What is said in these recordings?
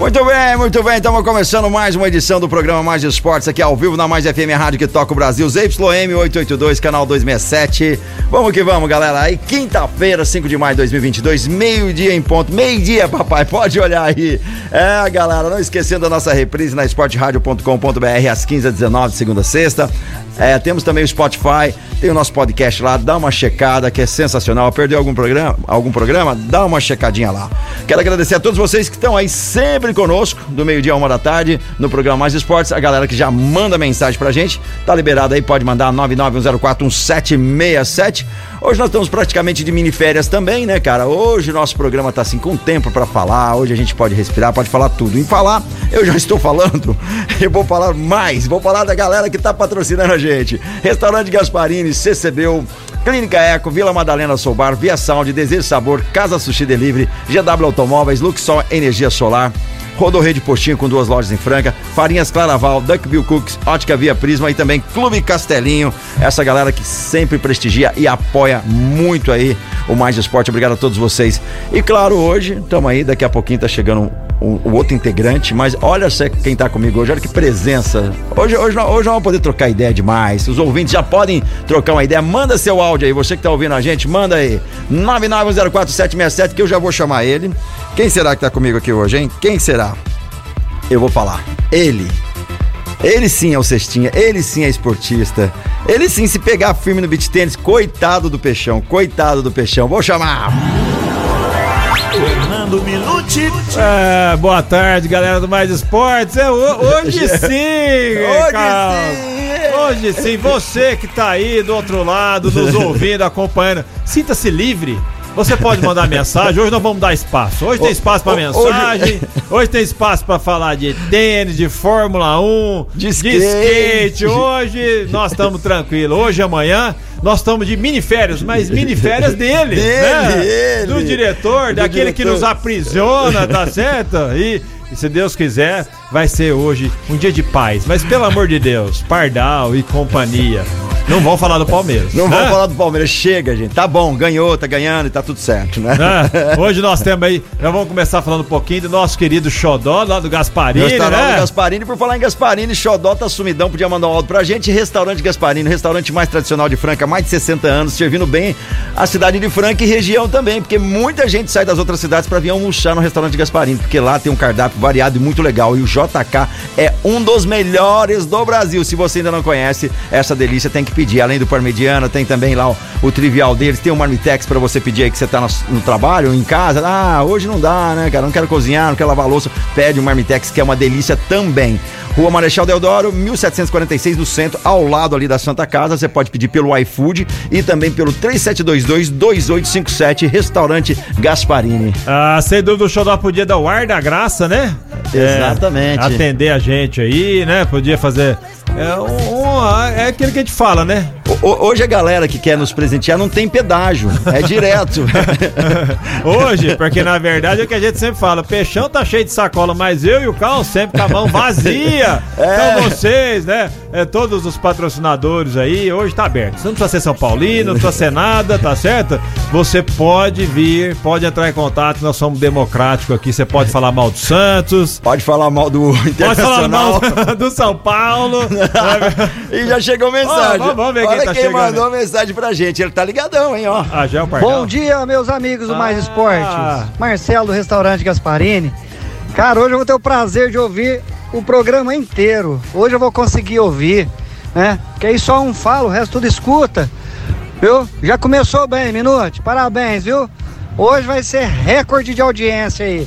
Muito bem, muito bem. Estamos começando mais uma edição do programa Mais Esportes aqui ao vivo na Mais FM Rádio que toca o Brasil, ZYM 882, canal 267. Vamos que vamos, galera. Aí, quinta-feira, 5 de maio de 2022, meio-dia em ponto. Meio-dia, papai, pode olhar aí. É, galera, não esquecendo a nossa reprise na esporteradio.com.br às 15 h 19 segunda a sexta. É, temos também o Spotify, tem o nosso podcast lá, dá uma checada que é sensacional. Perdeu algum programa? Algum programa? Dá uma checadinha lá. Quero agradecer a todos vocês que estão aí sempre conosco, do meio-dia a uma da tarde, no programa Mais Esportes. A galera que já manda mensagem pra gente, tá liberado aí, pode mandar 991041767. Hoje nós estamos praticamente de mini férias também, né, cara? Hoje o nosso programa tá assim com tempo para falar, hoje a gente pode respirar, pode falar tudo. Em falar, eu já estou falando, eu vou falar mais, vou falar da galera que tá patrocinando a gente. Restaurante Gasparini, CCBU, Clínica Eco, Vila Madalena Soubar, Via Sound, Desejo Sabor, Casa Sushi Delivery, GW Automóveis, Luxol Energia Solar, Rodorrede Postinho com duas lojas em Franca, Farinhas Claraval, Duckbill Cooks, Ótica Via Prisma e também Clube Castelinho. Essa galera que sempre prestigia e apoia muito aí o Mais Esporte. Obrigado a todos vocês. E claro, hoje, estamos aí, daqui a pouquinho tá chegando o, o, outro integrante, mas olha quem tá comigo hoje, olha que presença. Hoje, hoje, hoje nós vamos poder trocar ideia demais. Os ouvintes já podem trocar uma ideia. Manda seu áudio aí, você que tá ouvindo a gente, manda aí. 9904767 que eu já vou chamar ele. Quem será que tá comigo aqui hoje, hein? Quem será? Eu vou falar. Ele. Ele sim é o cestinha, ele sim é esportista. Ele sim, se pegar firme no beat tênis, coitado do peixão, coitado do peixão. Vou chamar. Fernando Minuti. É, boa tarde, galera do Mais Esportes. É, hoje sim, Hoje Carlos. sim. Hoje sim, você que tá aí do outro lado, nos ouvindo, acompanhando, sinta-se livre. Você pode mandar mensagem. Hoje nós vamos dar espaço. Hoje tem espaço para mensagem. Hoje tem espaço para falar de tênis, de Fórmula 1, De skate. Hoje nós estamos tranquilos. Hoje e amanhã nós estamos de mini férias, mas mini férias dele, Dele, né? ele. Do diretor, Do daquele que diretor. nos aprisiona, tá certo? E, e se Deus quiser, vai ser hoje um dia de paz. Mas pelo amor de Deus, Pardal e companhia, não vão falar do Palmeiras. Não né? vamos falar do Palmeiras, chega, gente. Tá bom, ganhou, tá ganhando e tá tudo certo, né? Né? Hoje nós temos aí, já vamos começar falando um pouquinho do nosso querido Xodó, lá do Gasparini, Restaurante né? Gasparini, por falar em Gasparini, Xodó tá sumidão, podia mandar um áudio pra gente. Restaurante Gasparini, restaurante mais tradicional de Franca, mais de 60 anos, servindo bem a cidade de Franca e região também, porque muita gente sai das outras cidades pra vir almoçar no restaurante Gasparini, porque lá tem um cardápio variado e muito legal. E o JK é um dos melhores do Brasil. Se você ainda não conhece essa delícia, tem que pedir. Além do parmegiana, tem também lá o, o trivial deles, tem o marmitex pra você pedir aí que você tá no, no trabalho, em casa. Ah, hoje não dá, né, cara? Não quero cozinhar, não quero lavar louça. Pede o marmitex, que é uma delícia também. Rua Marechal Deodoro, 1746 no centro, ao lado ali da Santa Casa. Você pode pedir pelo iFood e também pelo 3722-2857, restaurante Gasparini. Ah, sem dúvida o Xodó podia dar o ar da graça, né? Exatamente. É, atender a gente aí, né? Podia fazer. É, um- um- é aquilo que a gente fala, né? O- Hoje a galera que quer nos presentear não tem pedágio, é direto. Hoje, porque na verdade é o que a gente sempre fala: peixão tá cheio de sacola, mas eu e o Cal sempre com a mão vazia. É. Então vocês, né? É, todos os patrocinadores aí, hoje tá aberto. Você não precisa ser São Paulino, não precisa ser nada, tá certo? Você pode vir, pode entrar em contato, nós somos democráticos aqui. Você pode falar mal do Santos, Pode falar mal do pode falar mal Internacional. do São Paulo. E já chegou mensagem. Ó, vamos- ver quem Olha tá quem chegando. mandou mensagem pra gente. Ele tá ligadão, hein, ó. Ah, já é o Pardal. Bom dia, meus amigos do Mais Ah. Esportes. Marcelo do restaurante Gasparini. Cara, hoje eu vou ter o prazer de ouvir o programa inteiro. Hoje eu vou conseguir ouvir, né? Que aí só um fala, o resto tudo escuta. Viu? Já começou bem, Minute. Parabéns, viu? Hoje vai ser recorde de audiência aí.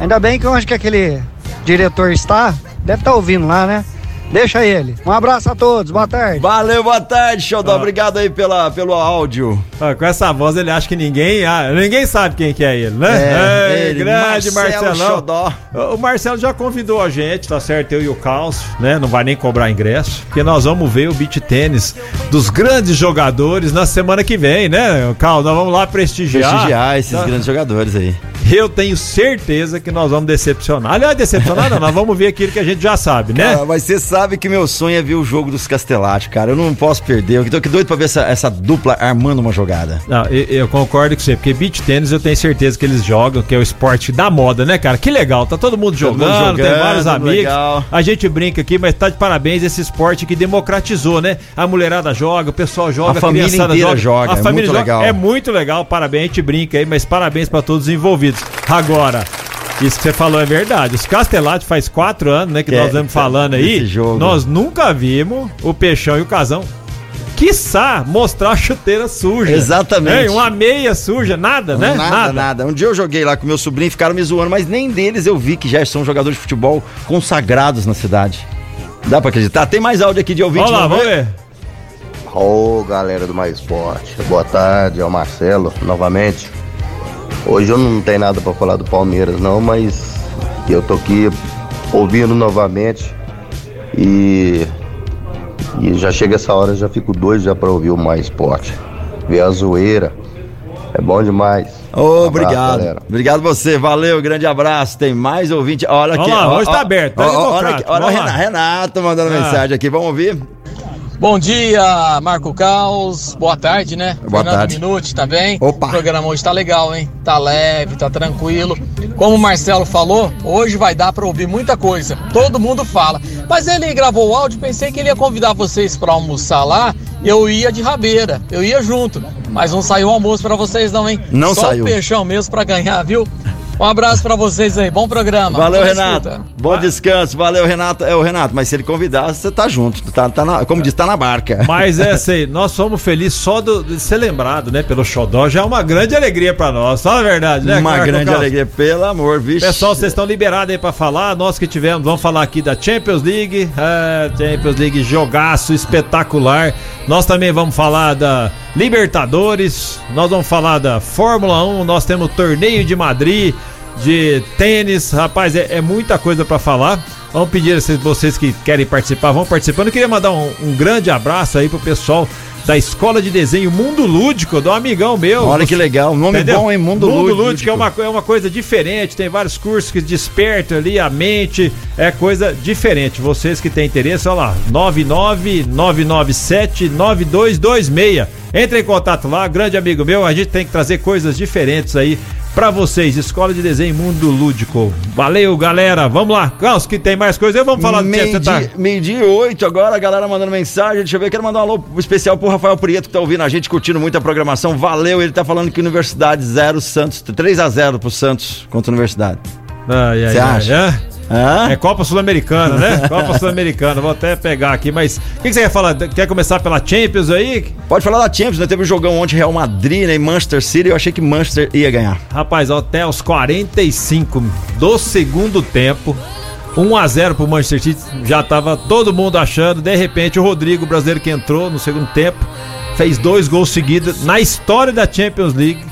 Ainda bem que onde que aquele diretor está, deve estar ouvindo lá, né? Deixa ele. Um abraço a todos, boa tarde. Valeu, boa tarde, Xodó. Ah. Obrigado aí pela, pelo áudio. Ah, com essa voz ele acha que ninguém, ah, ninguém sabe quem que é ele, né? É, é ele, grande Marcelo Marcelão. Xodó. O Marcelo já convidou a gente, tá certo? Eu e o Caos, né? Não vai nem cobrar ingresso, porque nós vamos ver o beat tênis dos grandes jogadores na semana que vem, né? Caos, nós vamos lá prestigiar. Prestigiar esses tá? grandes jogadores aí eu tenho certeza que nós vamos decepcionar. Aliás, decepcionar não, nós vamos ver aquilo que a gente já sabe, né? Cara, mas você sabe que meu sonho é ver o jogo dos Castellati, cara. Eu não posso perder. Eu tô doido pra ver essa, essa dupla armando uma jogada. Não, eu, eu, concordo com você, porque beach tênis eu tenho certeza que eles jogam, que é o esporte da moda, né, cara? Que legal, tá todo mundo jogando, todo mundo jogando tem vários amigos. Legal. A gente brinca aqui, mas tá de parabéns esse esporte que democratizou, né? A mulherada joga, o pessoal joga, a, a família inteira joga. joga. A é família muito joga. legal. É muito legal, parabéns, a gente brinca aí, mas parabéns para todos os envolvidos. Agora, isso que você falou é verdade. Os Castellati faz quatro anos, né, que é, nós estamos falando aí. Nós nunca vimos o Peixão e o Casão quiçá mostrar a chuteira suja. Exatamente. É, uma meia suja, nada, né? Nada, nada, nada. Um dia eu joguei lá com meu sobrinho, ficaram me zoando, mas nem deles eu vi que já são jogadores de futebol consagrados na cidade. Dá pra acreditar? Tem mais áudio aqui de ouvinte. Vamos lá, vamos ver. Ô, oh, galera do Mais Esporte. Boa tarde, é o Marcelo, novamente. Hoje eu não tenho nada para falar do Palmeiras não, mas eu tô aqui ouvindo novamente e, e já chega essa hora, já fico doido já para ouvir o Mais Esporte. Ver a zoeira. É bom demais. Oh, um obrigado. Abraço, obrigado você. Valeu, grande abraço. Tem mais ouvinte. Olha aqui. Olha lá, hoje tá aberto. Tá olha, olha, olha Renato mandando ah. mensagem aqui. Vamos ouvir? Bom dia, Marco Caos. Boa tarde, né? Boa Fernando tarde. Minuti, tá bem? Opa. O programa hoje tá legal, hein? Tá leve, tá tranquilo. Como o Marcelo falou, hoje vai dar para ouvir muita coisa. Todo mundo fala. Mas ele gravou o áudio, pensei que ele ia convidar vocês para almoçar lá. Eu ia de rabeira, eu ia junto. Mas não saiu o almoço para vocês não, hein? Não Só saiu. Só o peixão mesmo para ganhar, viu? Um abraço para vocês aí, bom programa. Valeu, Renato. Escuta. Bom descanso, valeu, Renato. É o Renato, mas se ele convidar, você tá junto, tá, tá na, como diz, tá na barca. Mas é assim, nós somos felizes só do, de ser lembrado, né, pelo Xodó, já é uma grande alegria para nós, só a verdade, né? Uma grande alegria, pelo amor, vixe. Pessoal, vocês estão liberados aí para falar, nós que tivemos, vamos falar aqui da Champions League, é, Champions League jogaço espetacular. Nós também vamos falar da Libertadores, nós vamos falar da Fórmula 1, nós temos o Torneio de Madrid, de tênis. Rapaz, é, é muita coisa para falar. Vamos pedir a vocês que querem participar, vão participando. Eu queria mandar um, um grande abraço aí pro pessoal da Escola de Desenho Mundo Lúdico, do amigão meu. Olha que legal, nome Entendeu? bom, hein? Mundo, Mundo Lúdico. Lúdico é uma, é uma coisa diferente, tem vários cursos que despertam ali a mente, é coisa diferente. Vocês que têm interesse, olha lá, 999979226. Entre em contato lá, grande amigo meu, a gente tem que trazer coisas diferentes aí para vocês, Escola de Desenho Mundo Lúdico. Valeu, galera. Vamos lá. Carlos, que tem mais coisa, vamos falar do que tá. Meio-dia oito agora, a galera mandando mensagem. Deixa eu ver, quero mandar um alô especial pro Rafael Prieto, que tá ouvindo a gente, curtindo muito a programação. Valeu, ele tá falando que Universidade 0 Santos, 3 a 0 pro Santos contra a Universidade. Você acha? É? É Copa Sul-Americana, né? Copa Sul-Americana. Vou até pegar aqui, mas o que, que, você quer falar? Quer começar pela Champions aí? Pode falar da Champions, né? Teve um jogão ontem Real Madrid né? e Manchester City. Eu achei que Manchester ia ganhar. Rapaz, até os 45 do segundo tempo. 1 a 0 pro Manchester City, já tava todo mundo achando. De repente, o Rodrigo, o brasileiro que entrou no segundo tempo, fez dois gols seguidos na história da Champions League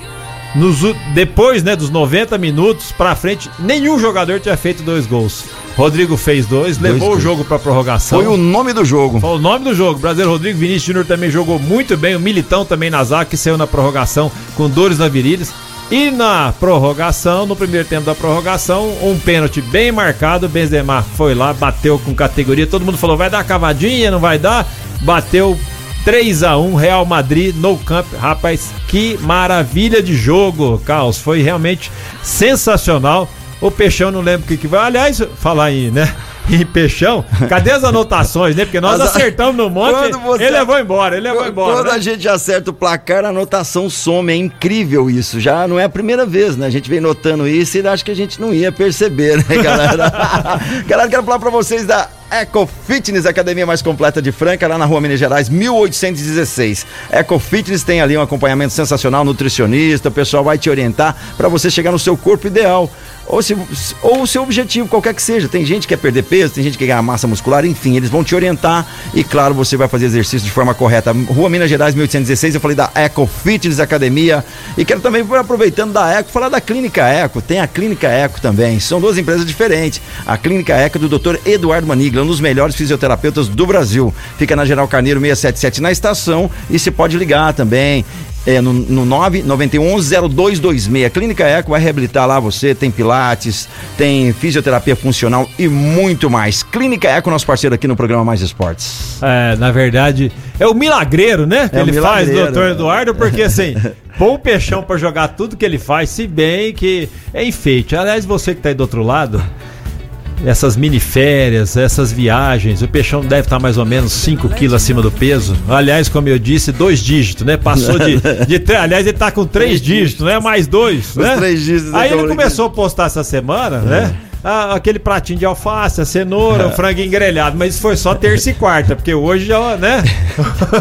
nos, depois né, dos 90 minutos pra frente, nenhum jogador tinha feito dois gols. Rodrigo fez dois, dois levou gols. o jogo pra prorrogação. Foi o nome do jogo. Foi o nome do jogo. Brasileiro Rodrigo Vinícius Júnior também jogou muito bem. O Militão também na zaga, que saiu na prorrogação com dores na virilhas. E na prorrogação, no primeiro tempo da prorrogação, um pênalti bem marcado. Benzema foi lá, bateu com categoria. Todo mundo falou: vai dar cavadinha, não vai dar. Bateu 3 a 1 Real Madrid no camp. Rapaz, que maravilha de jogo, Caos. Foi realmente sensacional. O Peixão não lembro o que, que vai. Aliás, falar aí, né? Em Peixão, cadê as anotações, né? Porque nós As... acertamos no monte, você... ele levou embora, ele levou embora. Quando né? a gente acerta o placar, a anotação some, é incrível isso. Já não é a primeira vez, né? A gente vem notando isso e acho que a gente não ia perceber, né, galera? galera, quero falar pra vocês da Eco Fitness, academia mais completa de Franca, lá na rua Minas Gerais, 1816. Eco Fitness tem ali um acompanhamento sensacional, nutricionista, o pessoal vai te orientar para você chegar no seu corpo ideal ou, se, ou o seu objetivo, qualquer que seja. Tem gente que quer perder peso, tem gente que quer ganhar massa muscular, enfim, eles vão te orientar e, claro, você vai fazer exercício de forma correta. Rua Minas Gerais, 1816, eu falei da Eco Fitness Academia e quero também, aproveitando da Eco, falar da Clínica Eco. Tem a Clínica Eco também, são duas empresas diferentes. A Clínica Eco do Dr. Eduardo Manigla, um dos melhores fisioterapeutas do Brasil. Fica na General Carneiro 677 na estação e se pode ligar também é, no, no 991-0226. Clínica Eco vai reabilitar lá você, tem pilates, tem fisioterapia funcional e muito mais. Clínica Eco, nosso parceiro aqui no programa Mais Esportes. É, na verdade, é o milagreiro, né? Que é ele faz, doutor Eduardo, porque assim, o peixão para jogar tudo que ele faz, se bem que é enfeite. Aliás, você que tá aí do outro lado, essas mini férias, essas viagens, o peixão deve estar mais ou menos 5 quilos acima do peso. Aliás, como eu disse, dois dígitos, né? Passou de. de aliás, ele está com três dígitos, né? Mais dois, Os né? Três dígitos. Aí ele começou a postar essa semana, né? Ah, aquele pratinho de alface, a cenoura, o frango engrelhado, mas isso foi só terça e quarta, porque hoje já, né?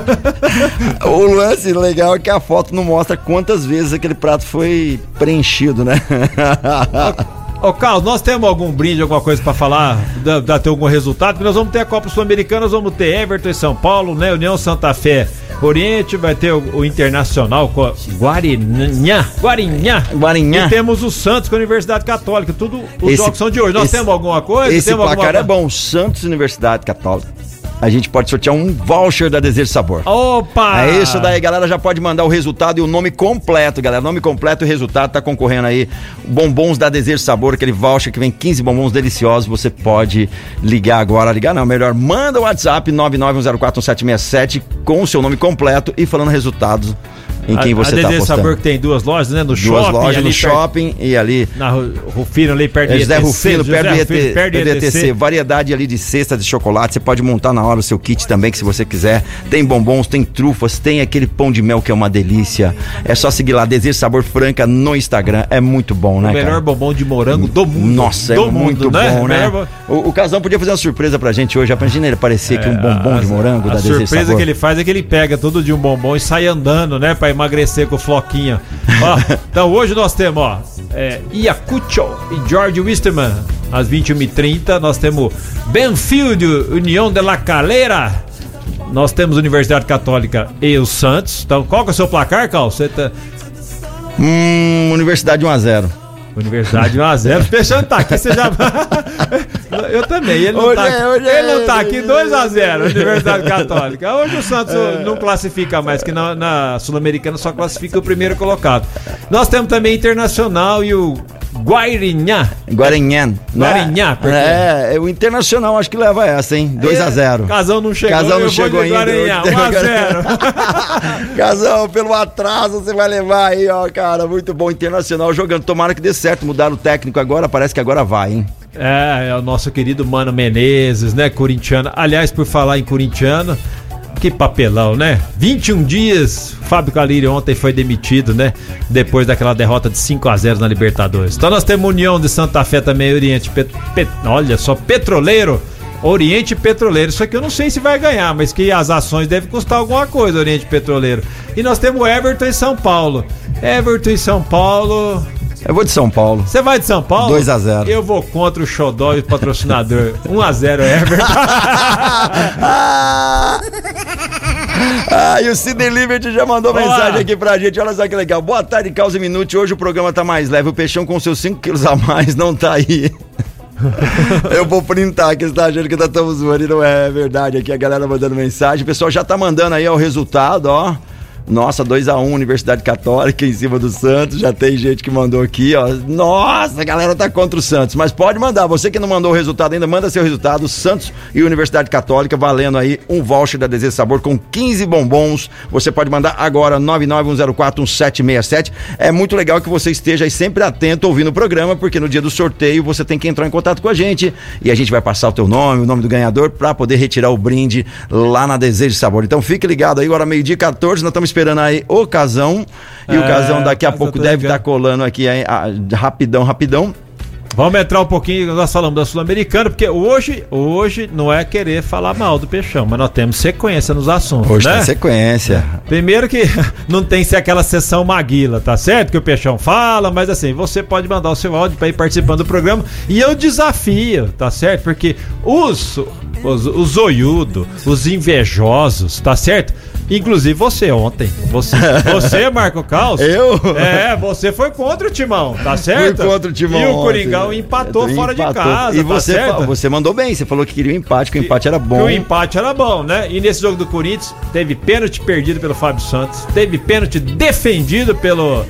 o lance legal é que a foto não mostra quantas vezes aquele prato foi preenchido, né? Ô, Carlos, nós temos algum brinde, alguma coisa para falar, da, da, ter algum resultado? Porque nós vamos ter a Copa Sul-Americana, nós vamos ter Everton e São Paulo, né? União Santa Fé Oriente, vai ter o, o Internacional com Guarinha. Guarinha. Guarinha. E temos o Santos com a Universidade Católica. Tudo os esse, jogos são de hoje. Nós esse, temos alguma coisa? Esse temos placar alguma... é bom. Santos Universidade Católica a gente pode sortear um voucher da Desejo Sabor. Opa! É isso daí, galera. Já pode mandar o resultado e o nome completo, galera. Nome completo e resultado tá concorrendo aí. Bombons da Desejo Sabor, aquele voucher que vem 15 bombons deliciosos. Você pode ligar agora. Ligar não, melhor, manda o WhatsApp 991041767 com o seu nome completo e falando resultados em quem você está apostando. Sabor que tem duas lojas, né? No duas shopping. Duas lojas no shopping e ali... Na Rufino, ali perto de José Rufino, perto do do ETC. Variedade ali de cestas de chocolate. Você pode montar na hora o seu kit também, que se você quiser. Tem bombons, tem trufas, tem aquele pão de mel que é uma delícia. É só seguir lá, Desejo Sabor Franca no Instagram. É muito bom, né, O melhor cara? bombom de morango do mundo. Nossa, do é muito mundo, né? bom, né? O, o Casão podia fazer uma surpresa pra gente hoje. Imagina ele parecer é, que um bombom a, de morango a da Desejo Sabor. A surpresa que ele faz é que ele pega todo dia um bombom e sai andando, né? Pra emagrecer com o Floquinha. ó, então hoje nós temos, ó, é, Iacucho e George Wisterman. Às 21h30 nós temos Benfield, União de la Calera. Nós temos Universidade Católica e o Santos. Então, qual que é o seu placar, Cal? Você tá... Hum, Universidade 1x0. Universidade 1x0. Fechando tá aqui, você já. Eu também. Ele não hoje tá, é, ele é, não tá aqui 2x0, Universidade Católica. Hoje o Santos é. não classifica mais, que na, na Sul-Americana só classifica o primeiro colocado. Nós temos também Internacional e o Guairinhã. Guarinhã. Guarinhã, porque... É, é, o Internacional acho que leva essa, hein? 2x0. É, Casão não chegou. Casão não chegou ainda. Guarinhã, 1x0. Casão, pelo atraso você vai levar aí, ó, cara. Muito bom. Internacional jogando. Tomara que dê certo. Mudaram o técnico agora, parece que agora vai, hein? É, é o nosso querido Mano Menezes, né? Corintiano. Aliás, por falar em corintiano, que papelão, né? 21 dias, Fábio Caliri ontem foi demitido, né? Depois daquela derrota de 5 a 0 na Libertadores. Então nós temos União de Santa Fé também, Oriente, Pet... Pet... olha só, Petroleiro. Oriente Petroleiro, isso aqui eu não sei se vai ganhar, mas que as ações devem custar alguma coisa, Oriente Petroleiro. E nós temos Everton e São Paulo. Everton e São Paulo, eu vou de São Paulo. Você vai de São Paulo? 2 a 0 Eu vou contra o Xodó e o patrocinador. 1 a 0 Everton. ah, e o Sidney Liberty já mandou Olá. mensagem aqui pra gente. Olha só que legal. Boa tarde, Causa Minute. Hoje o programa tá mais leve. O Peixão com seus 5 quilos a mais não tá aí. Eu vou printar que você tá achando que nós estamos zoando e não é verdade. Aqui a galera mandando mensagem. O pessoal já tá mandando aí ó, o resultado, ó. Nossa, 2x1 um, Universidade Católica em cima do Santos. Já tem gente que mandou aqui, ó. Nossa, a galera tá contra o Santos. Mas pode mandar. Você que não mandou o resultado ainda, manda seu resultado. Santos e Universidade Católica valendo aí um voucher da Desejo Sabor com 15 bombons. Você pode mandar agora 991041767. É muito legal que você esteja aí sempre atento ouvindo o programa, porque no dia do sorteio você tem que entrar em contato com a gente e a gente vai passar o teu nome, o nome do ganhador para poder retirar o brinde lá na Desejo Sabor. Então fique ligado aí, agora meio-dia 14, nós estamos esperando aí o Casão. E é, o Casão daqui a pouco deve estar tá colando aqui aí, a, rapidão, rapidão. Vamos entrar um pouquinho, nós falamos da Sul-Americana, porque hoje, hoje não é querer falar mal do Peixão, mas nós temos sequência nos assuntos, Hoje né? tem sequência. Primeiro que não tem ser aquela sessão Maguila, tá certo? Que o Peixão fala, mas assim, você pode mandar o seu áudio para ir participando do programa. E eu desafio, tá certo? Porque os, os, os zoiudo, os invejosos, tá certo? Inclusive você ontem. Você, você Marco Caos. Eu? É, você foi contra o Timão, tá certo? Fui contra o Timão. E o ontem. Coringão empatou fora de Empatou. casa, E tá você, certo? você mandou bem, você falou que queria um empate, que o empate era Que bom. o empate era bom, né? E nesse jogo do Corinthians, teve pênalti perdido pelo Fábio Santos, teve pênalti defendido pelo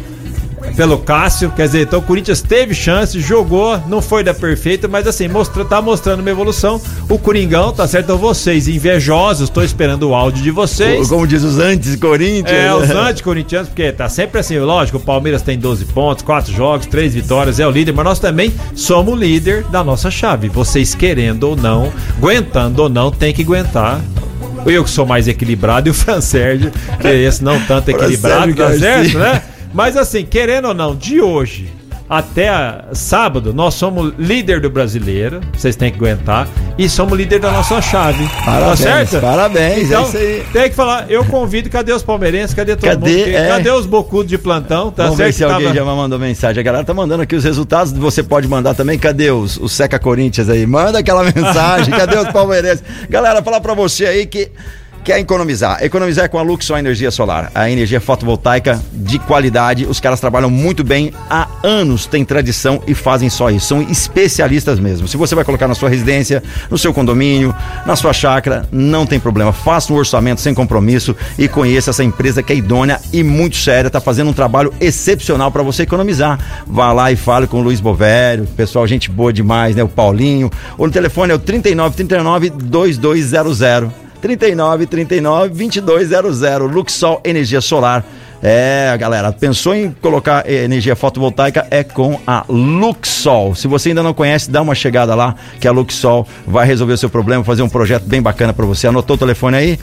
pelo Cássio, quer dizer, então o Corinthians teve chance, jogou, não foi da perfeita, mas assim, mostra, tá mostrando uma evolução. O Coringão, tá certo? Então vocês, invejosos, tô esperando o áudio de vocês. Como diz os antes Corinthians. É, os anticorintianos, porque tá sempre assim, lógico, o Palmeiras tem 12 pontos, 4 jogos, 3 vitórias, é o líder, mas nós também somos o líder da nossa chave. Vocês querendo ou não, aguentando ou não, tem que aguentar. Eu que sou mais equilibrado e o Fran Sérgio, que é esse não tanto equilibrado, tá certo, né? Mas assim, querendo ou não, de hoje até sábado, nós somos líder do brasileiro, vocês têm que aguentar, e somos líder da nossa chave. Parabéns, tá certo? parabéns, então, é isso aí. Tem que falar, eu convido, cadê os palmeirenses? Cadê todo Cadê? mundo? É. Cadê os bocudos de plantão? Tá Vamos ver certo? se que alguém tava- já mandou mensagem. A galera tá mandando aqui os resultados. Você pode mandar também. Cadê os, os Seca Corinthians aí? Manda aquela mensagem. Cadê os palmeirenses? Galera, falar pra você aí que quer economizar. Economizar é com a Luxor Energia Solar. A energia fotovoltaica de qualidade. Os caras trabalham muito bem há anos, tem tradição e fazem só isso. São especialistas mesmo. Se você vai colocar na sua residência, no seu condomínio, na sua chácara, não tem problema. Faça um orçamento sem compromisso e conheça essa empresa que é idônea e muito séria. Tá fazendo um trabalho excepcional para você economizar. Vá lá e fale com o Luiz Bovério. Pessoal, gente boa demais, né? O Paulinho. O telefone é o 39 39 2200. 39 39 2200. Luxol Energia Solar. É, galera, pensou em colocar eh, energia fotovoltaica é com a Luxol. Se você ainda não conhece, dá uma chegada lá que a Luxol vai resolver o seu problema, fazer um projeto bem bacana para você. Anotou o telefone aí?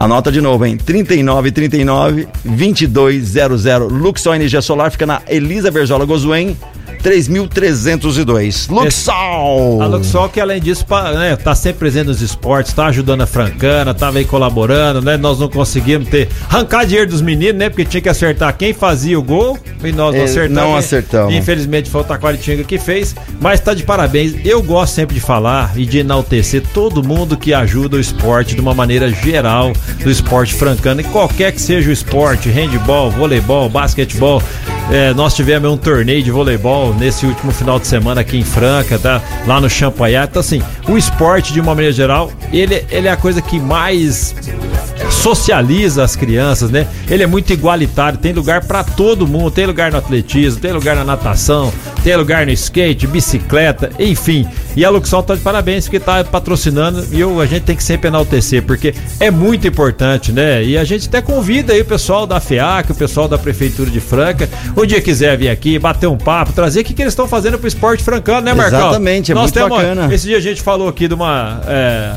Anota de novo, hein? 39 39 2200. Luxol Energia Solar fica na Elisa Berzola Gozuen, 3302. Luxol! A Luxol, que além disso, né, tá sempre presente nos esportes, tá ajudando a Francana, tava aí colaborando, né? Nós não conseguimos ter. arrancar dinheiro dos meninos, né? Porque tinha que acertar quem fazia o gol e nós não É, acertamos. não acertamos. Infelizmente foi o Taquaritinga que fez, mas tá de parabéns. Eu gosto sempre de falar e de enaltecer todo mundo que ajuda o esporte de uma maneira geral, do esporte francano, e qualquer que seja o esporte, handball, voleibol, basquetebol. É, nós tivemos um torneio de voleibol nesse último final de semana aqui em Franca, tá? Lá no Champagnat. Então, assim, o esporte, de uma maneira geral, ele, ele é a coisa que mais socializa as crianças, né? Ele é muito igualitário, tem lugar pra todo mundo, tem lugar no atletismo, tem lugar na natação, tem lugar no skate, bicicleta, enfim. E a Luxol tá de parabéns porque tá patrocinando e eu, a gente tem que sempre enaltecer, porque é muito importante, né? E a gente até convida aí o pessoal da FEAC, o pessoal da Prefeitura de Franca, um dia quiser vir aqui, bater um papo, trazer o que, que eles estão fazendo pro esporte francano, né, Marcão? Exatamente, é Nós muito temos- bacana. Esse dia a gente falou aqui de uma. é,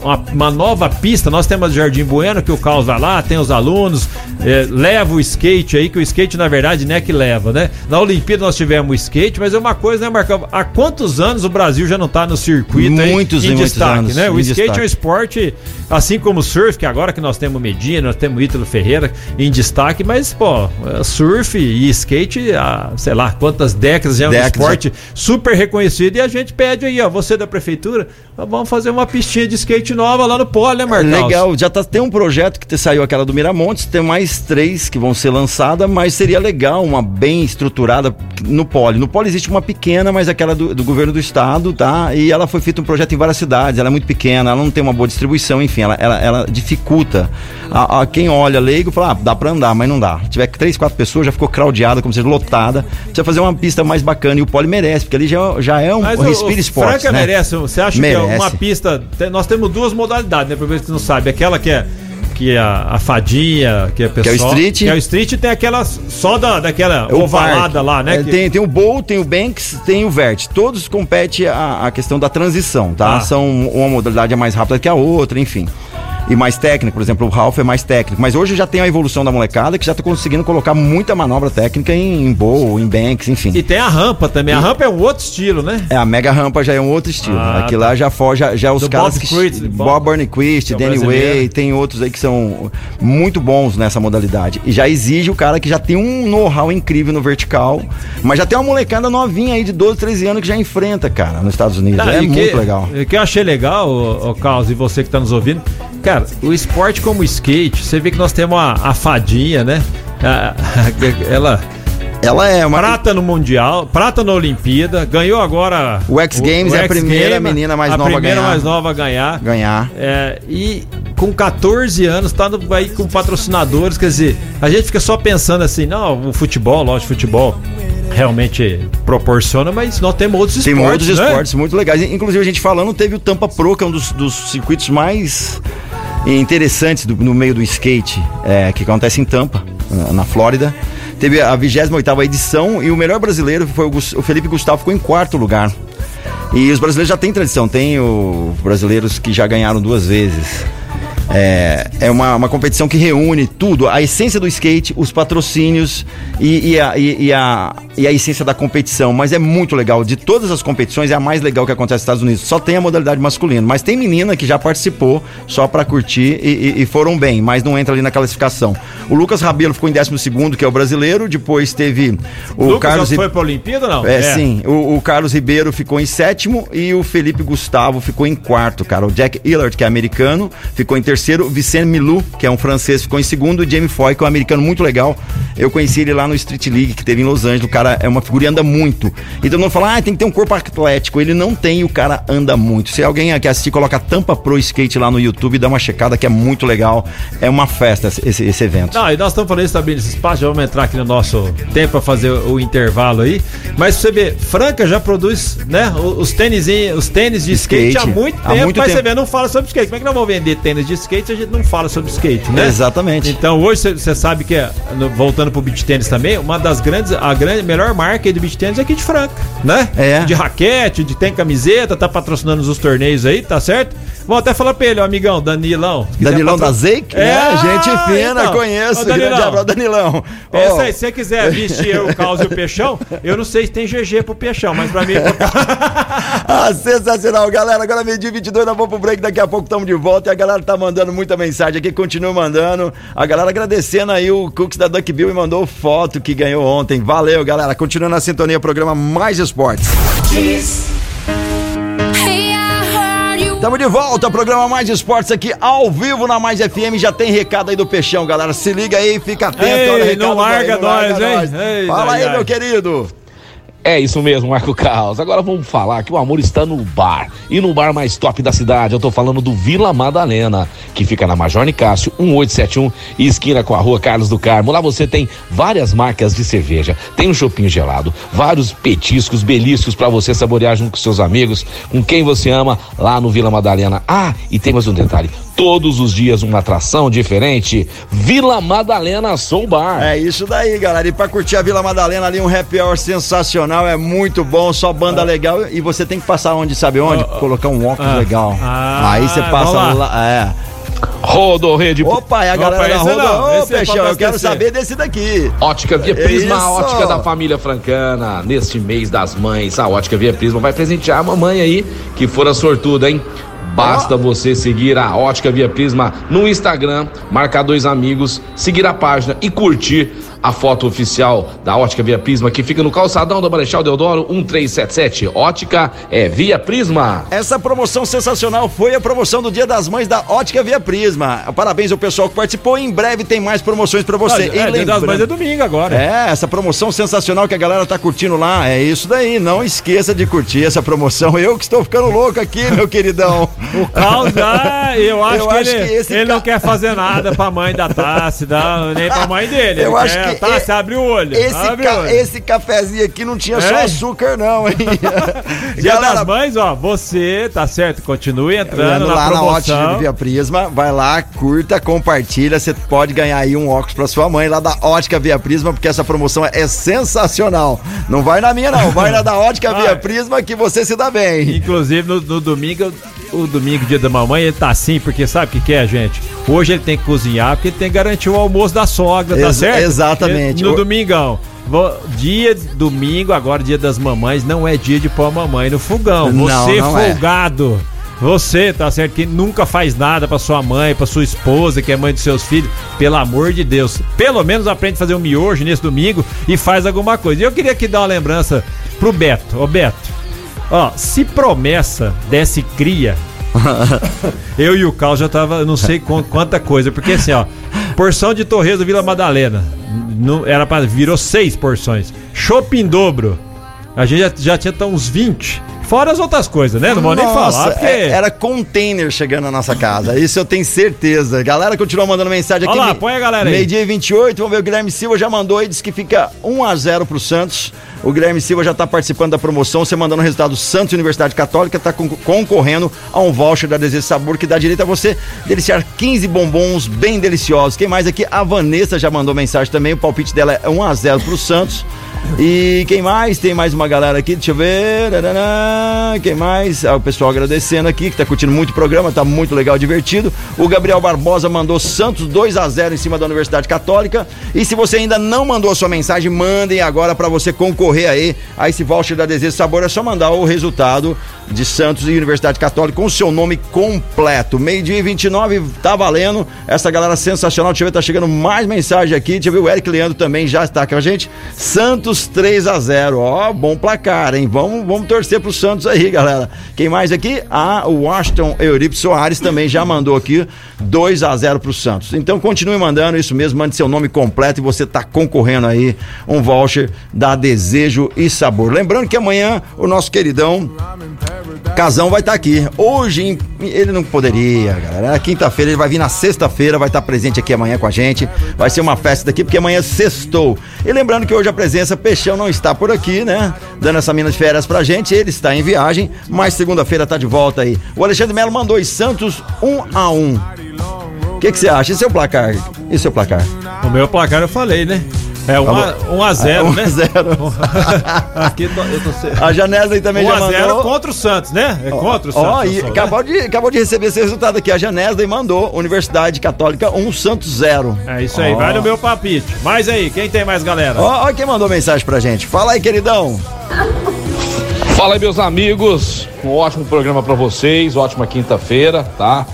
uma, uma nova pista, nós temos o Jardim Bueno, que o Carlos vai lá, tem os alunos, é, leva o skate aí, que o skate na verdade não é que leva, né? Na Olimpíada nós tivemos o skate, mas é uma coisa, né, Marcão? Há quantos anos o Brasil já não tá no circuito aí Muitos e em muitos destaque, anos, né? O skate destaque. é um esporte, assim como o surf, que agora que nós temos Medina, nós temos Ítalo Ferreira em destaque, mas, pô, é, surf e skate há, sei lá, quantas décadas já é um Décadas, esporte super reconhecido e a gente pede aí, ó, você da prefeitura, vamos fazer uma pistinha de skate nova lá no Polo, né, Marcão? Legal, já tá, tem um projeto que te- saiu aquela do Miramontes, tem mais três que vão ser lançadas, mas seria legal uma bem estruturada no Poli. No Poli existe uma pequena, mas aquela do, do governo do estado, tá? E ela foi feita um projeto em várias cidades, ela é muito pequena, ela não tem uma boa distribuição, enfim, ela, ela, ela dificulta. A, a quem olha leigo fala, ah, dá pra andar, mas não dá. Se tiver três, quatro pessoas, já ficou craudiada, como se fosse lotada. Precisa fazer uma pista mais bacana e o Poli merece, porque ali já, já é um Mas respiro esporte. Franca né? merece, você acha que Merece. é uma pista, nós temos duas modalidades, né, pra ver se você não sabe, aquela que é que é a, a fadinha, que é pessoal, o street. que é o street e tem aquela só da, daquela É ovalada parque. lá, né? É, que- tem, tem o Bowl, tem o Banks, tem o Vert. Todos competem a, a questão da transição, tá? Ah. São uma modalidade é mais rápida que a outra, enfim. E mais técnico, por exemplo, o Ralph é mais técnico. Mas hoje já tem a evolução da molecada que já tá conseguindo colocar muita manobra técnica em, em bowl, em banks, enfim. E tem a rampa também. A rampa é um outro estilo, né? É, a mega rampa já é um outro estilo. Ah, Aqui tá. lá já foge, já, já os Do caras Bob que. Bob, Burnquist, é o Danny. Way, tem outros aí que são muito bons nessa modalidade. E já exige o cara que já tem um know-how incrível no vertical, mas já tem uma molecada novinha aí de 12, 13 anos que já enfrenta, cara, nos Estados Unidos. Ah, é e muito que, legal. O que eu achei legal, ô, ô Carlos, e você que tá nos ouvindo, cara, o esporte como o skate, você vê que nós temos a, a fadinha, né? A- ela Ela é uma. prata no Mundial, prata na Olimpíada, ganhou agora. O X Games é a primeira menina mais a nova a primeira ganhar. mais nova a ganhar. Ganhar. É, e com 14 anos, tá no, aí com patrocinadores, quer dizer, a gente fica só pensando assim, não, o futebol, lógico, futebol realmente proporciona, mas nós temos outros Tem esportes. outros né? esportes muito legais. Inclusive, a gente falando, teve o Tampa Pro, que é um dos, dos circuitos mais interessantes do- no meio do skate, é, que acontece em Tampa, na- na Flórida. Teve a 28ª edição e o melhor brasileiro foi o, o Felipe Gustavo, ficou em quarto lugar. E os brasileiros já têm tradição, tem o brasileiros que já ganharam duas vezes. É, é uma, uma competição que reúne tudo, a essência do skate, os patrocínios e, e a, e, e a, e a essência da competição. Mas é muito legal. De todas as competições, é a mais legal que acontece nos Estados Unidos. Só tem a modalidade masculina. Mas tem menina que já participou só pra curtir e, e- e foram bem, mas não entra ali na classificação. O Lucas Rabelo ficou em 12, que é o brasileiro. Depois teve o Lucas Carlos. foi pra Olimpíada não? É, sim. O, o Carlos Ribeiro ficou em sétimo e o Felipe Gustavo ficou em quarto, cara. O Jack Hillard, que é americano, ficou em terceiro. O Vicente Milou, que é um francês, ficou em segundo. O Jamie Foy, que é um americano muito legal. Eu conheci ele lá no Street League, que teve em Los Angeles. O cara é uma figura e anda muito. E todo mundo fala, ah, tem que ter um corpo atlético. Ele não tem e o cara anda muito. Se alguém aqui assistir, coloca Tampa Pro Skate lá no YouTube e dá uma checada que é muito legal. É uma festa esse, esse evento. Não, e nós estamos falando isso também nesse espaço, já vamos entrar aqui no nosso tempo para fazer o, intervalo aí. Mas você vê, Franca já produz, né, os tênis, os tênis de skate, Skate. há muito Há tempo, muito mas tempo. você vê, não fala sobre skate. Como é que nós vamos vender tênis de skate se a gente não fala sobre skate, né? Exatamente. Então hoje você- sabe que, é, voltando pro beach tênis também, uma das grandes, a grande, melhor marca aí do beach tênis é aqui de Franca, né? É. De raquete, de tem camiseta, tá patrocinando os torneios aí, tá certo? Vou até falar pra ele, ó, amigão, Danilão. Danilão patro- da Zeik? É, É, gente fina, então. conheço. Ô, grande Danilão. abraço, Danilão. Essa Ó, aí, se você quiser vestir eu, o Caos e o Peixão, eu não sei se tem GG pro Peixão, mas pra mim. Ah, sensacional, galera. Agora meio-dia 22, nós vamos pro break. Daqui a pouco estamos de volta. E a galera tá mandando muita mensagem aqui, continua mandando. A galera agradecendo aí o Cooks da Duck Bill e mandou foto que ganhou ontem. Valeu, galera. Continua na sintonia, programa Mais Esportes. Estamos de volta, programa Mais Esportes aqui ao vivo na Mais FM. Já tem recado aí do Peixão, galera. Se liga aí, fica atento. Ei, olha o recado não larga não larga nós, hein? nós. Ei, Fala ai, aí, ai. meu querido. É isso mesmo, Marco Carlos. Agora vamos falar que o amor está no bar. E no bar mais top da cidade, eu tô falando do Vila Madalena, que fica na Major Nicásio, 1871, e esquina com a rua Carlos do Carmo. Lá você tem várias marcas de cerveja, tem um chopinho gelado, vários petiscos, beliscos para você saborear junto com seus amigos, com quem você ama, lá no Vila Madalena. Ah, e tem mais um detalhe: todos os dias uma atração diferente. Vila Madalena Soul Bar. É isso daí, galera. E pra curtir a Vila Madalena ali, um happy hour sensacional, é muito bom, só banda legal. E você tem que passar onde, sabe onde? Colocar um óculos ah. legal. Ah, Aí você passa vamos lá. É. Rodorrede Opa, é a Opa, galera da Roda. não, Ô, esse é Peixão, eu quero saber desse daqui. Ótica Via Prisma, a Isso. ótica da família francana. Neste mês das mães, a Ótica Via Prisma vai presentear a mamãe aí, que fora sortuda, hein? Basta você seguir a Ótica Via Prisma no Instagram, marcar dois amigos, seguir a página e curtir a foto oficial da Ótica Via Prisma, que fica no calçadão da Marechal Deodoro 1377. Ótica é Via Prisma. Essa promoção sensacional foi a promoção do Dia das Mães da Ótica Via Prisma. Parabéns ao pessoal que participou. Em breve tem mais promoções pra você. é, E Dia das Mães é domingo agora. É, essa promoção sensacional que a galera tá curtindo lá. É isso daí. Não esqueça de curtir essa promoção. Eu que estou ficando louco aqui, meu queridão. O Caos, ah, eu acho Eu que acho ele, que esse ele ca- não quer fazer nada pra mãe da Tassi, nem pra mãe dele. Eu acho quer, que Tassi, e- abre o olho. Esse, abre ca- o olho. esse cafezinho aqui não tinha só É? açúcar, não, hein? Dia Galera, das Mães, ó, você, tá certo, continue entrando na lá na Ótica Prisma, vai lá, curta, compartilha, você pode ganhar aí um óculos pra sua mãe lá da Ótica Via Prisma, porque essa promoção é sensacional. Não vai na minha não, vai na da Ótica. Via Prisma que você se dá bem. Inclusive, no, no domingo, o domingo, dia da mamãe, ele tá assim, porque sabe o que, que é, gente? Hoje ele tem que cozinhar, porque ele tem que garantir o almoço da sogra, tá Ex certo? Exatamente. No domingão. Dia domingo, agora dia das mamães, não é dia de pôr a mamãe no fogão. Não, Você não é. folgado. Você, tá certo? Que nunca faz nada pra sua mãe, pra sua esposa, que é mãe dos seus filhos. Pelo amor de Deus. Pelo menos aprende a fazer um miojo nesse domingo e faz alguma coisa. E eu queria aqui dar uma lembrança pro Beto. Ô, Beto. Ó, se promessa desse cria, eu e o Carlos já tava, não sei qu- quanta coisa, porque assim, ó, porção de torresmo Vila Madalena, não, era para virou seis porções. Shopping dobro, a gente já, já tinha tá uns 20. Fora as outras coisas, né? Não vou nem falar, porque... é- era container chegando na nossa casa. Isso eu tenho certeza. Galera continua mandando mensagem aqui. Olha lá, Me- põe a galera aí. Meio-dia e 28, vamos ver. O Guilherme Silva já mandou aí, diz que fica 1x0 pro Santos. O Guilherme Silva já tá participando da promoção. Você mandando o resultado Santos Universidade Católica, tá con- concorrendo a um voucher da Desejo Sabor que dá direito a você deliciar 15 bombons bem deliciosos. Quem mais aqui? A Vanessa já mandou mensagem também. O palpite dela é 1x0 pro Santos. E quem mais? Tem mais uma galera aqui, deixa eu ver. Quem mais? Ah, o pessoal agradecendo aqui, que tá curtindo muito o programa, tá muito legal, divertido. O Gabriel Barbosa mandou Santos 2 a 0 em cima da Universidade Católica. E se você ainda não mandou a sua mensagem, mandem agora para você concorrer aí a esse voucher da Desejo Sabor. É só mandar o resultado de Santos e Universidade Católica com o seu nome completo. Meio-dia e 29, tá valendo. Essa galera sensacional. Deixa eu ver, tá chegando mais mensagem aqui. Deixa eu ver, o Eric Leandro também já está com a gente. Santos 3 a 0 Ó, bom placar, hein? Vamos, vamos torcer pro Santos aí, galera. Quem mais aqui? Ah, o Washington Euripe Soares também já mandou aqui 2 a 0 pro Santos. Então continue mandando isso mesmo, mande seu nome completo e você tá concorrendo aí um voucher da Desejo e Sabor. Lembrando que amanhã o nosso queridão Casão vai estar aqui. Hoje ele não poderia, galera. Na quinta-feira ele vai vir na sexta-feira, vai estar presente aqui amanhã com a gente. Vai ser uma festa daqui, porque amanhã é sextou. E lembrando que hoje a presença Peixão não está por aqui, né? Dando essa mina de férias pra gente. Ele está em viagem, mas segunda-feira tá de volta aí. O Alexandre Melo mandou os Santos 1 a 1 O que você acha? Esse é o placar. Esse é o placar. O meu placar eu falei, né? É 1 um a, um a 0 1 né? a 0 Aqui tô- eu tô A Janela aí também 1 já a 0 mandou. contra o Santos, né? É contra o Ó, Santos. e eu sou, né? acabou, de, acabou de receber esse resultado aqui. A Janesley mandou Universidade Católica 1 Santos 0. É isso aí, Ó. vai no meu palpite. Mas aí, quem tem mais galera? Ó, ó quem mandou mensagem pra gente. Fala aí, queridão. Fala aí, meus amigos. Um ótimo programa pra vocês, ótima quinta-feira, tá?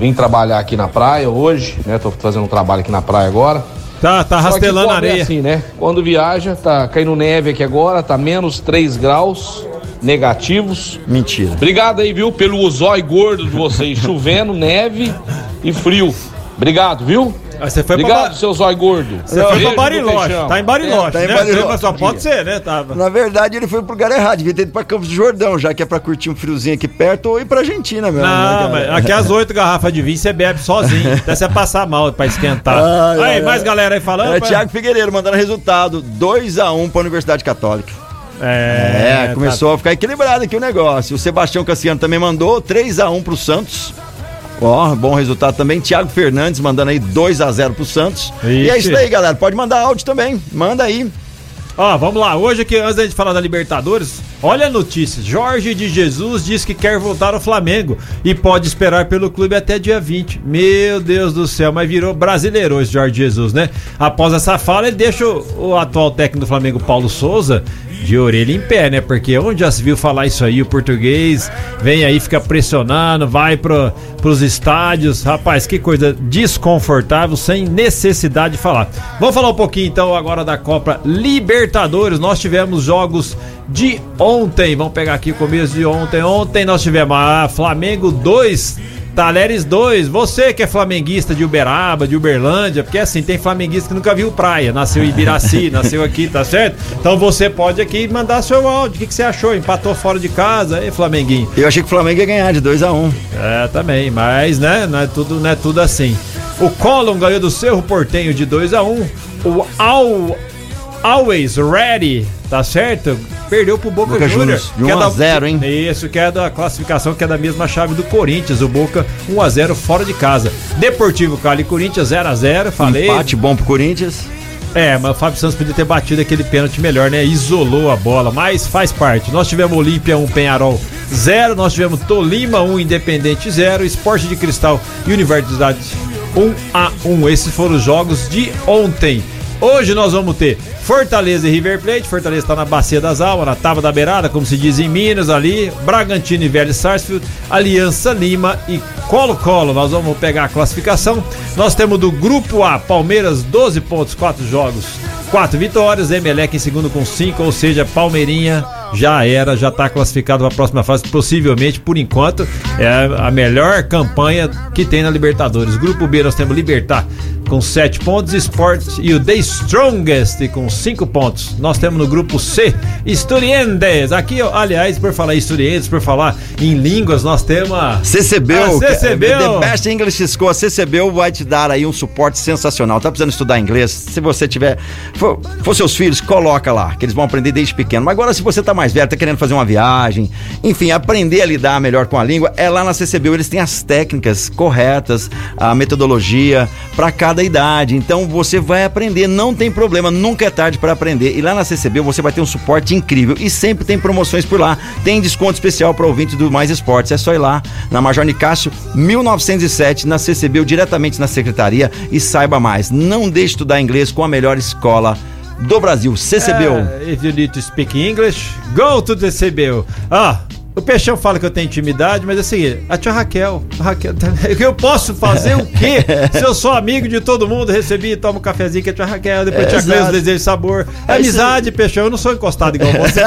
Vim trabalhar aqui na praia hoje, né? Tô fazendo um trabalho aqui na praia agora. Tá, tá rastelando pobre é areia. assim, né? Quando viaja, tá caindo neve aqui agora, tá menos 3 graus negativos. Mentira. Obrigado aí, viu, pelo zóio gordo de vocês, chovendo, neve e frio. Obrigado, viu? Ah, Você foi Obrigado, pra, seu zóio gordo. você foi pra Bariloche. Tá em Bariloche, É, tá em né? Bariloche. Mas só pode ser, né? Tava. Na verdade, ele foi pro lugar errado. Devia ter ido pra Campos do Jordão, já que é pra curtir um friozinho aqui perto, ou ir pra Argentina mesmo. né, Não, cara? mas aqui as oito garrafas de vinho você bebe sozinho. Até você passar mal pra esquentar. Ai, aí, ai, mais ai. galera aí falando? É, pai? Thiago Figueiredo mandando resultado: 2x1 pra Universidade Católica. É, É, começou a ficar equilibrado aqui o negócio. O Sebastião Cassiano também mandou 3x1 pro Santos. Ó, bom resultado também. Thiago Fernandes mandando aí 2x0 pro Santos. E é Ixi. isso aí, galera. Pode mandar áudio também. Manda aí. Ó, vamos lá. Hoje aqui, antes da gente falar da Libertadores, olha a notícia. Jorge de Jesus diz que quer voltar ao Flamengo e pode esperar pelo clube até dia 20. Meu Deus do céu, mas virou brasileiro esse Jorge Jesus, né? Após essa fala, ele deixa o, o atual técnico do Flamengo, Paulo Souza, de orelha em pé, né? Porque onde já se viu falar isso aí, o português vem aí, fica pressionando, vai pro, pros estádios. Rapaz, que coisa desconfortável, sem necessidade de falar. Vamos falar um pouquinho então agora da Copa Libertadores. Nós tivemos jogos de ontem. Vamos pegar aqui o começo de ontem. Ontem nós tivemos a Flamengo 2. Talheres 2, você que é flamenguista de Uberaba, de Uberlândia, porque assim, tem flamenguista que nunca viu praia, nasceu em Ibiraci, nasceu aqui, tá certo? Então você pode aqui mandar seu áudio, o que, que você achou? Empatou fora de casa, aí Flamenguinho. Eu achei que o Flamengo ia ganhar de 2x1. É, também, mas né, não é tudo, não é tudo assim. O Colon ganhou do Cerro Portenho de 2 a 1 O Al, Always Ready, tá certo? Perdeu pro Boca, Boca Juniors. De que é 1 a da- 0, hein? Isso, que é da classificação que é da mesma chave do Corinthians. O Boca 1 a 0 fora de casa. Deportivo Cali e Corinthians 0 a 0 falei. Empate bom pro Corinthians. É, mas o Fábio Santos podia ter batido aquele pênalti melhor, né? Isolou a bola, mas faz parte. Nós tivemos Olímpia 1, Penharol 0. Nós tivemos Tolima 1, Independente 0, Esporte de Cristal e Universidade 1 a 1. Esses foram os jogos de ontem. Hoje nós vamos ter Fortaleza e River Plate. Fortaleza está na Bacia das Almas, na Tava da Beirada, como se diz em Minas ali. Bragantino e Velho Sarsfield, Aliança Lima e Colo-Colo. Nós vamos pegar a classificação. Nós temos do Grupo A, Palmeiras, 12 pontos, 4 jogos, 4 vitórias. Emelec em segundo com 5, ou seja, Palmeirinha já era, já está classificado para a próxima fase, possivelmente, por enquanto, é a melhor campanha que tem na Libertadores. Grupo B nós temos Libertar com 7 pontos, Sport e o The Strongest com 5 pontos. Nós temos no grupo C, Estudiantes. Aqui, aliás, por falar em Estudiantes, por falar em línguas, nós temos a CCBU, a CCBU. The Best English School, a CCBU vai te dar aí um suporte sensacional. Tá precisando estudar inglês? Se você tiver, for, for seus filhos, coloca lá, que eles vão aprender desde pequeno. Mas agora, se você tá mais velho, tá querendo fazer uma viagem, enfim, aprender a lidar melhor com a língua, é lá na CCBU, eles têm as técnicas corretas, a metodologia para cada idade. Então você vai aprender, não tem problema, nunca é tarde para aprender. E lá na CCB você vai ter um suporte incrível e sempre tem promoções por lá. Tem desconto especial para ouvinte do Mais Esportes. É só ir lá na Major Nicásio 1907 na CCB ou diretamente na secretaria e saiba mais. Não deixe de estudar inglês com a melhor escola do Brasil, CCBU. Uh, if you need to speak English, go to the CCBU. Ah, o Peixão fala que eu tenho intimidade, mas assim, a tia Raquel, a Raquel, eu posso fazer o quê? Se eu sou amigo de todo mundo, recebi, tomo um cafezinho com a tia Raquel, depois é, tia Cleusa desejo de sabor. É amizade, Peixão, eu não sou encostado igual você.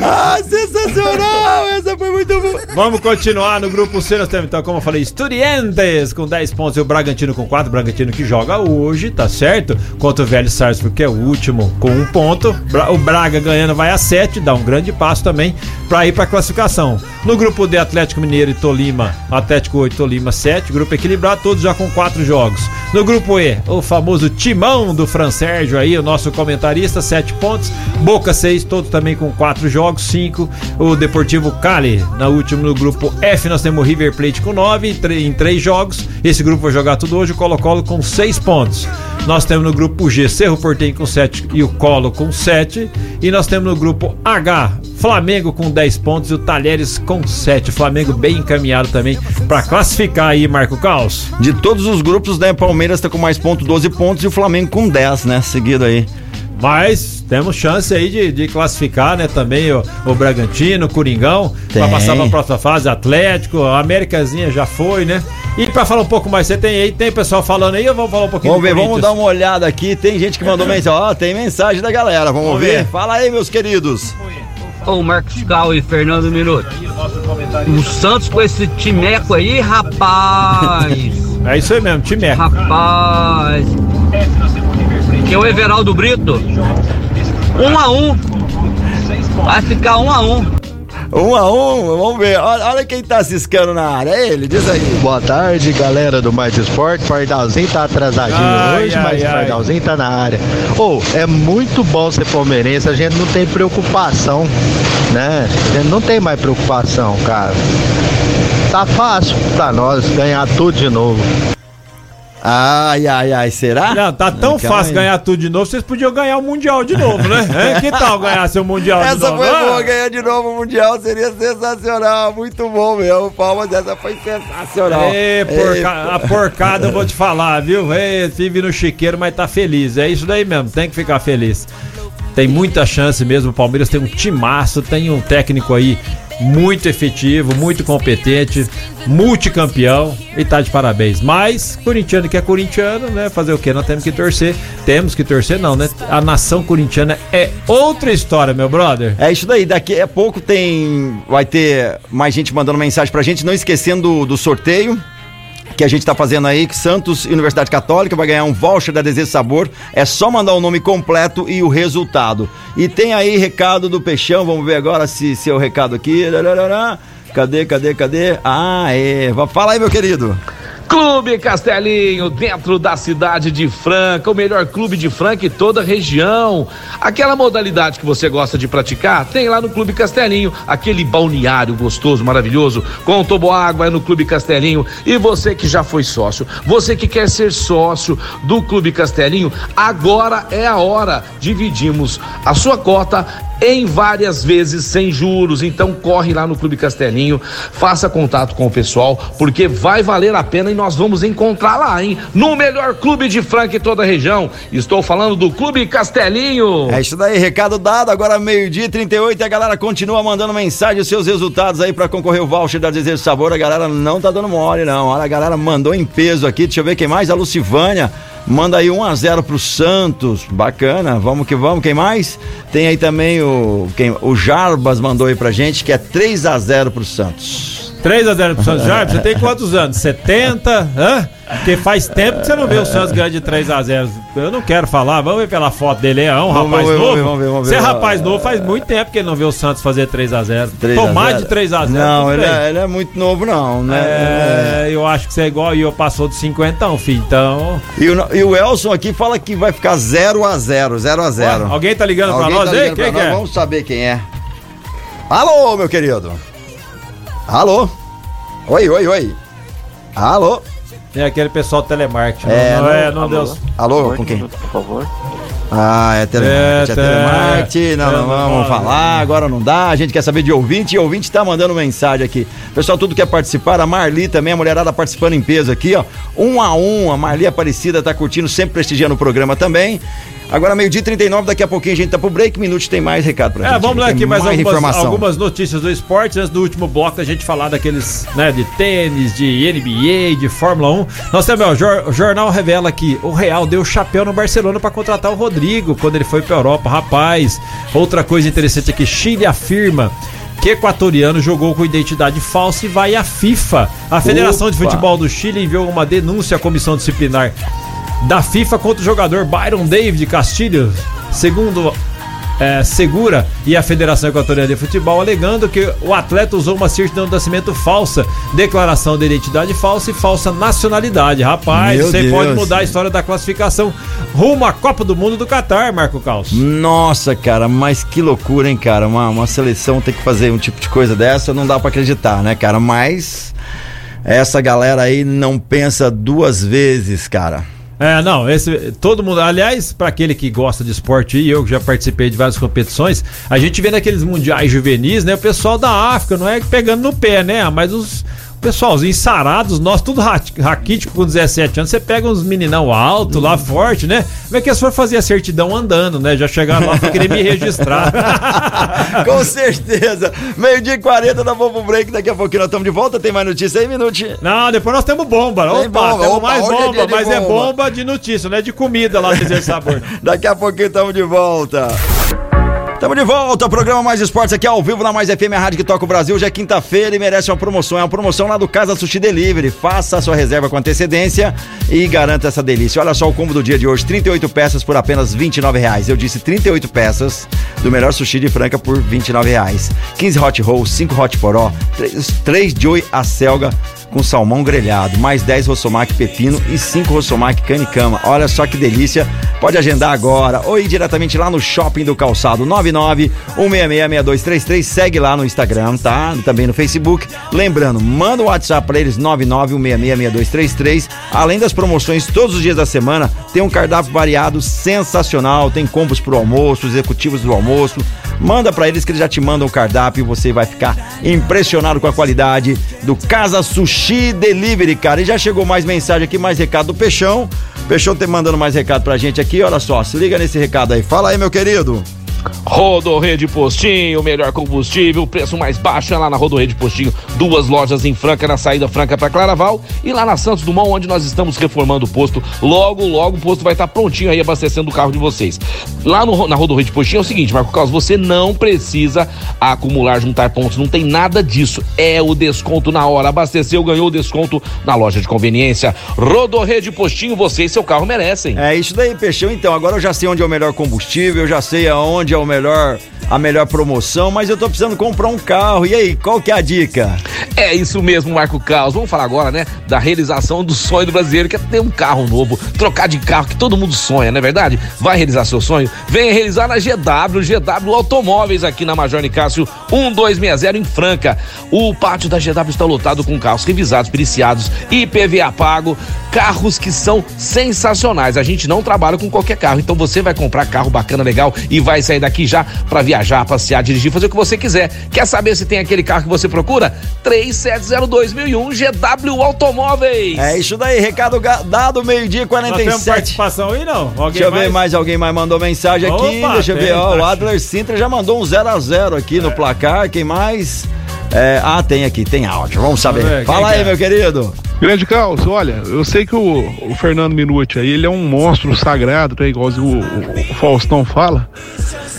ah, sensacional! Essa foi muito boa. Vamos continuar no grupo C, nós temos então, como eu falei, Estudiantes com 10 pontos e o Bragantino com 4, Bragantino que joga hoje, tá certo? Contra o Velho Sarsfield, que é o último, com um ponto. O Braga ganhando vai a 7, dá um grande passo também para ir para classificação. No grupo D, Atlético Mineiro e Tolima, Atlético 8, Tolima 7, grupo equilibrado, todos já com quatro jogos. No grupo E, o famoso timão do Fran Sérgio aí, o nosso comentarista, 7 pontos. Boca 6, todos também com quatro jogos, 5. O Deportivo Cali, na última no grupo F, nós temos o River Plate com 9 em 3 jogos. Esse grupo vai jogar tudo hoje, o Colo-Colo com 6 pontos. Nós temos no grupo G, Cerro Portenho com 7 e o Colo com 7. E nós temos no grupo H, Flamengo com 10 pontos e o Talheres com 7. Flamengo bem encaminhado também para classificar aí, Marco Caos. De todos os grupos, né? Palmeiras tá com mais pontos, 12 pontos e o Flamengo com 10, né? Seguido aí. Mas temos chance aí de, de classificar, né? Também o, o Bragantino, o Coringão, para passar para a próxima fase, Atlético, a Américazinha já foi, né? E para falar um pouco mais, você tem aí, tem pessoal falando aí, eu vou falar um pouquinho Vamos ver, vamos dar uma olhada aqui. Tem gente que mandou mensagem, ó, tem mensagem da galera, vamos, vamos ver. ver. Fala aí, meus queridos. Ô, Marcos Cal e Fernando Minuto. O Santos com esse timeco aí, rapaz. É isso aí mesmo, timeco. Rapaz. Que é o Everaldo Brito. Um a um. Vai ficar um a um. Um a um, vamos ver. Olha, olha, quem tá ciscando na área. É ele, diz aí. Boa tarde, galera do Mais Esporte. Pardalzinho tá atrasadinho ai, hoje, ai, mas ai. Pardalzinho tá na área. Ô, oh, é muito bom ser palmeirense, a gente não tem preocupação, né? A gente não tem mais preocupação, cara. Tá fácil pra nós ganhar tudo de novo. Ai, ai, ai, será? Não, tá tão fácil ganhar tudo de novo, vocês podiam ganhar o Mundial de novo, né? É, que tal ganhar seu Mundial essa de novo? Essa foi boa, ganhar de novo o Mundial seria sensacional, muito bom mesmo. Palmas, essa foi sensacional. Ei, porca... A porcada eu vou te falar, viu? Ei, vive no chiqueiro, mas tá feliz. É isso daí mesmo, tem que ficar feliz. Tem muita chance mesmo. O Palmeiras tem um timaço, tem um técnico aí muito efetivo, muito competente, multicampeão e tá de parabéns. Mas, corintiano que é corintiano, né? Fazer o quê? Nós temos que torcer. Temos que torcer, não, né? A nação corintiana é outra história, meu brother. É isso daí. Daqui a pouco tem. Vai ter mais gente mandando mensagem pra gente, não esquecendo do, do sorteio que a gente está fazendo aí, que Santos Universidade Católica vai ganhar um voucher da Desejo Sabor. É só mandar o nome completo e o resultado. E tem aí recado do Peixão, vamos ver agora se, se é recado aqui. Cadê, cadê, cadê? Ah, é. Fala aí, meu querido. Clube Castelinho, dentro da cidade de Franca, o melhor clube de Franca e toda a região. Aquela modalidade que você gosta de praticar, tem lá no Clube Castelinho, aquele balneário gostoso, maravilhoso, com toboágua é no Clube Castelinho. E você que já foi sócio, você que quer ser sócio do Clube Castelinho, agora é a hora. Dividimos a sua cota em várias vezes sem juros. Então corre lá no Clube Castelinho, faça contato com o pessoal, porque vai valer a pena e nós vamos encontrar lá, hein? No melhor clube de Franca em toda a região. Estou falando do Clube Castelinho. É isso daí, recado dado. Agora meio-dia 38 e a galera continua mandando mensagem, os seus resultados aí para concorrer o voucher da Desejo Sabor. A galera não tá dando mole, não. Olha, a galera mandou em peso aqui. Deixa eu ver quem mais. A Lucivânia. Manda aí 1 a 0 pro Santos. Bacana. Vamos que vamos. Quem mais? Tem aí também o quem, o Jarbas mandou aí pra gente que é 3 a 0 pro Santos. 3 a 0 pro Santos Jarbas, você tem quantos anos? 70? Hã? Porque faz tempo que você não vê o Santos ganhar de 3 a 0 Eu não quero falar, vamos ver pela foto dele. É um rapaz ver, novo. Vamos ver, vamos ver, vamos. Você é rapaz novo, faz muito tempo que ele não vê o Santos fazer 3 a 0 Pô, mais de 3 a 0 Não, ele é, ele é, muito novo, não, né? É, eu acho que você é igual e eu passou de 50, filho. Então. E o, e o Elson aqui fala que vai ficar 0 a 0 0 a 0 Ué, Alguém tá ligando alguém pra nós tá aí? Quem que é? Vamos saber quem é. Alô, meu querido. Alô. Oi, oi, oi. Alô. É aquele pessoal do telemarketing. É, não, não, é, não deu. Alô, com quem? Por favor. Ah, é telemarketing, é, é telemarketing, não, não, vamos falar, agora não dá, a gente quer saber de ouvinte, e ouvinte tá mandando mensagem aqui. Pessoal, tudo quer participar, a Marli também, a mulherada participando em peso aqui, ó, um a um, a Marli Aparecida tá curtindo, sempre prestigiando o programa também. Agora, meio-dia 39, daqui a pouquinho a gente tá pro break, minutos tem mais recado pra é, gente. É, vamos lá aqui mais, mais algumas, informação. algumas notícias do esporte. Antes do último bloco, a gente falar daqueles, né, de tênis, de NBA, de Fórmula 1. Nós temos, ó, o jornal revela que o Real deu chapéu no Barcelona para contratar o Rodrigo quando ele foi pra Europa. Rapaz, outra coisa interessante aqui, Chile afirma que equatoriano jogou com identidade falsa e vai à FIFA. A Federação Opa. de Futebol do Chile enviou uma denúncia à comissão disciplinar da FIFA contra o jogador Byron David Castilho, segundo é, Segura e a Federação Equatoriana de Futebol, alegando que o atleta usou uma certidão de nascimento falsa, declaração de identidade falsa e falsa nacionalidade. Rapaz, Meu você Deus. pode mudar a história da classificação rumo à Copa do Mundo do Catar, Marco Caos. Nossa, cara, mas que loucura, hein, cara? Uma, uma seleção ter que fazer um tipo de coisa dessa, não dá para acreditar, né, cara? Mas essa galera aí não pensa duas vezes, cara. É, não, esse todo mundo, aliás, para aquele que gosta de esporte e eu que já participei de várias competições, a gente vê naqueles mundiais juvenis, né, o pessoal da África, não é pegando no pé, né, mas os pessoalzinho sarados, nós tudo raquítico com 17 anos, você pega uns meninão alto lá, forte, né? Como é que eles foram fazer a certidão andando, né? Já chegaram lá pra querer me registrar. com certeza. Meio dia e 40, nós vamos pro break, daqui a pouquinho nós estamos de volta, tem mais notícia aí, Minute? Não, depois nós temos bomba. Opa, bomba, temos opa, mais bomba, é mas bomba. é bomba de notícia, não é de comida lá, dizer sabor. daqui a pouquinho estamos de volta. Estamos de volta, programa Mais Esportes aqui ao vivo na Mais FM, a rádio que toca o Brasil. Hoje é quinta-feira e merece uma promoção. É uma promoção lá do Casa Sushi Delivery. Faça a sua reserva com antecedência e garanta essa delícia. Olha só o combo do dia de hoje: 38 peças por apenas 29 reais. Eu disse 38 peças do melhor sushi de Franca por 29 reais. 15 hot rolls, 5 hot poró, 3, 3 joy a selga com salmão grelhado, mais 10 Rossomac pepino e 5 Rossomac cama. Olha só que delícia. Pode agendar agora ou ir diretamente lá no Shopping do Calçado 99 166 Segue lá no Instagram, tá? Também no Facebook. Lembrando, manda o WhatsApp para eles 99 166 Além das promoções todos os dias da semana, tem um cardápio variado sensacional, tem combos pro almoço, executivos do almoço. Manda para eles que eles já te mandam o cardápio e você vai ficar impressionado com a qualidade do Casa Sushi Sushi Delivery, cara. E já chegou mais mensagem aqui, mais recado do Peixão. Peixão tem mandando mais recado pra gente aqui. Olha só, se liga nesse recado aí. Fala aí, meu querido. Rodorrede Postinho, melhor combustível, preço mais baixo é lá na Rodorrede Postinho. Duas lojas em Franca, na saída Franca para Claraval e lá na Santos Dumont, onde nós estamos reformando o posto. Logo, logo o posto vai estar prontinho aí abastecendo o carro de vocês. Lá no, na Rodorrede Postinho é o seguinte, Marco Carlos, você não precisa acumular, juntar pontos, não tem nada disso. É o desconto na hora. Abasteceu, ganhou o desconto na loja de conveniência. Rodorrede Postinho, você e seu carro merecem. É isso daí, Peixão. Então, agora eu já sei onde é o melhor combustível, eu já sei aonde é o melhor a melhor promoção, mas eu tô precisando comprar um carro. E aí, qual que é a dica? É isso mesmo, Marco Carlos. Vamos falar agora, né, da realização do sonho do brasileiro, que é ter um carro novo, trocar de carro, que todo mundo sonha, não é verdade? Vai realizar seu sonho? Venha realizar na GW, GW Automóveis, aqui na Major Nicásio 1260, em Franca. O pátio da GW está lotado com carros revisados, periciados, IPVA pago, carros que são sensacionais. A gente não trabalha com qualquer carro, então você vai comprar carro bacana, legal e vai sair daqui já para viajar, passear, dirigir, fazer o que você quiser. Quer saber se tem aquele carro que você procura? 3702.001 GW Automóveis. É isso daí, recado dado, meio-dia 47. Nós temos participação aí, não? Alguém Deixa eu mais? ver mais, alguém mais mandou mensagem Opa, aqui. Deixa eu ver, ó, o Adler Sintra já mandou um 0 a 0 aqui é. no placar. Quem mais? É, ah, tem aqui, tem áudio. Vamos saber. Ver, Fala aí, é? meu querido. Grande Caos, olha, eu sei que o, o Fernando Minuti aí, ele é um monstro sagrado, né, igual o, o Faustão fala.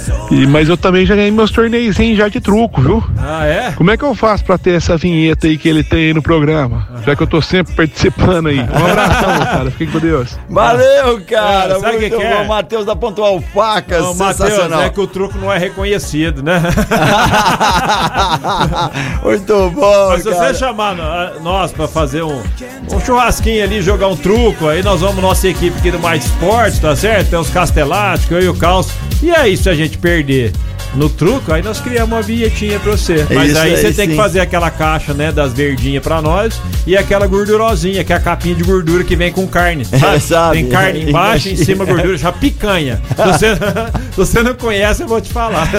so E, mas eu também já ganhei meus torneios já de truco, viu? Ah, é? Como é que eu faço pra ter essa vinheta aí que ele tem aí no programa? Já que eu tô sempre participando aí. Um abração, cara. Fiquem com Deus. Valeu, cara. É, sabe Muito que bom. É? Matheus da Pontual Facas. Não, sensacional. Mateus, é que o truco não é reconhecido, né? Muito bom. Mas se você chamar nós pra fazer um, um churrasquinho ali, jogar um truco, aí nós vamos, nossa equipe aqui do Mais Esporte, tá certo? Tem os casteláticos, eu e o Caos. E aí, se a gente perder no truco, aí nós criamos uma vinhetinha pra você. Mas Isso aí você tem sim. que fazer aquela caixa, né, das verdinhas pra nós e aquela gordurosinha, que é a capinha de gordura que vem com carne. Sabe? É, sabe? Tem carne embaixo, em cima gordura, já picanha. Se você, se você não conhece, eu vou te falar.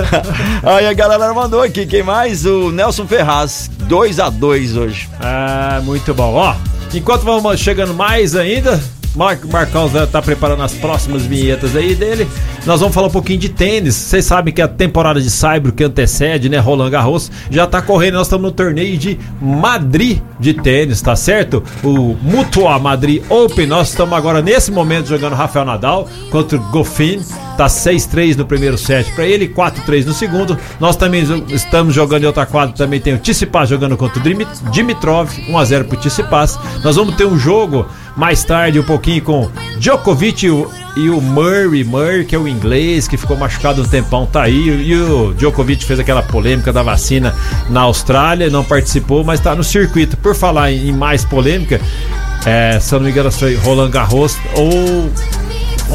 aí a galera mandou aqui, quem mais? O Nelson Ferraz, 2 a 2 hoje. Ah, muito bom. Ó, enquanto vamos chegando mais ainda, Mar Marcão tá preparando as próximas vinhetas aí dele. Nós vamos falar um pouquinho de tênis. Vocês sabem que a temporada de Saibro que antecede, né, Roland Garros, já tá correndo. Nós estamos no torneio de Madrid de tênis, tá certo? O Mutua Madrid Open. Nós estamos agora nesse momento jogando Rafael Nadal contra o Goffin. Tá 6-3 no primeiro set para ele, 4-3 no segundo. Nós também estamos jogando em outra quadra, também tem o Tsitsipas jogando contra o Dimitrov, 1 a 0 pro Tsitsipas. Nós vamos ter um jogo mais tarde um pouquinho com Djokovic e o, e o Murray, Murray que é o inglês que ficou machucado um tempão, tá aí. E o Djokovic fez aquela polêmica da vacina na Austrália, não participou, mas tá no circuito. Por falar em mais polêmica, é, se eu não me engano foi Roland Garros ou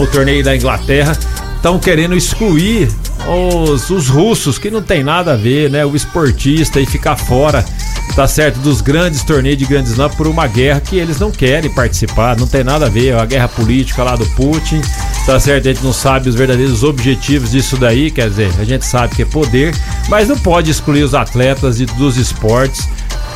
o torneio da Inglaterra, estão querendo excluir os, os russos, que não tem nada a ver, né? O esportista e ficar fora, tá certo, dos grandes torneios de grandes slams por uma guerra que eles não querem participar, não tem nada a ver, é a guerra política lá do Putin, tá certo? A gente não sabe os verdadeiros objetivos disso daí, quer dizer, a gente sabe que é poder, mas não pode excluir os atletas dos esportes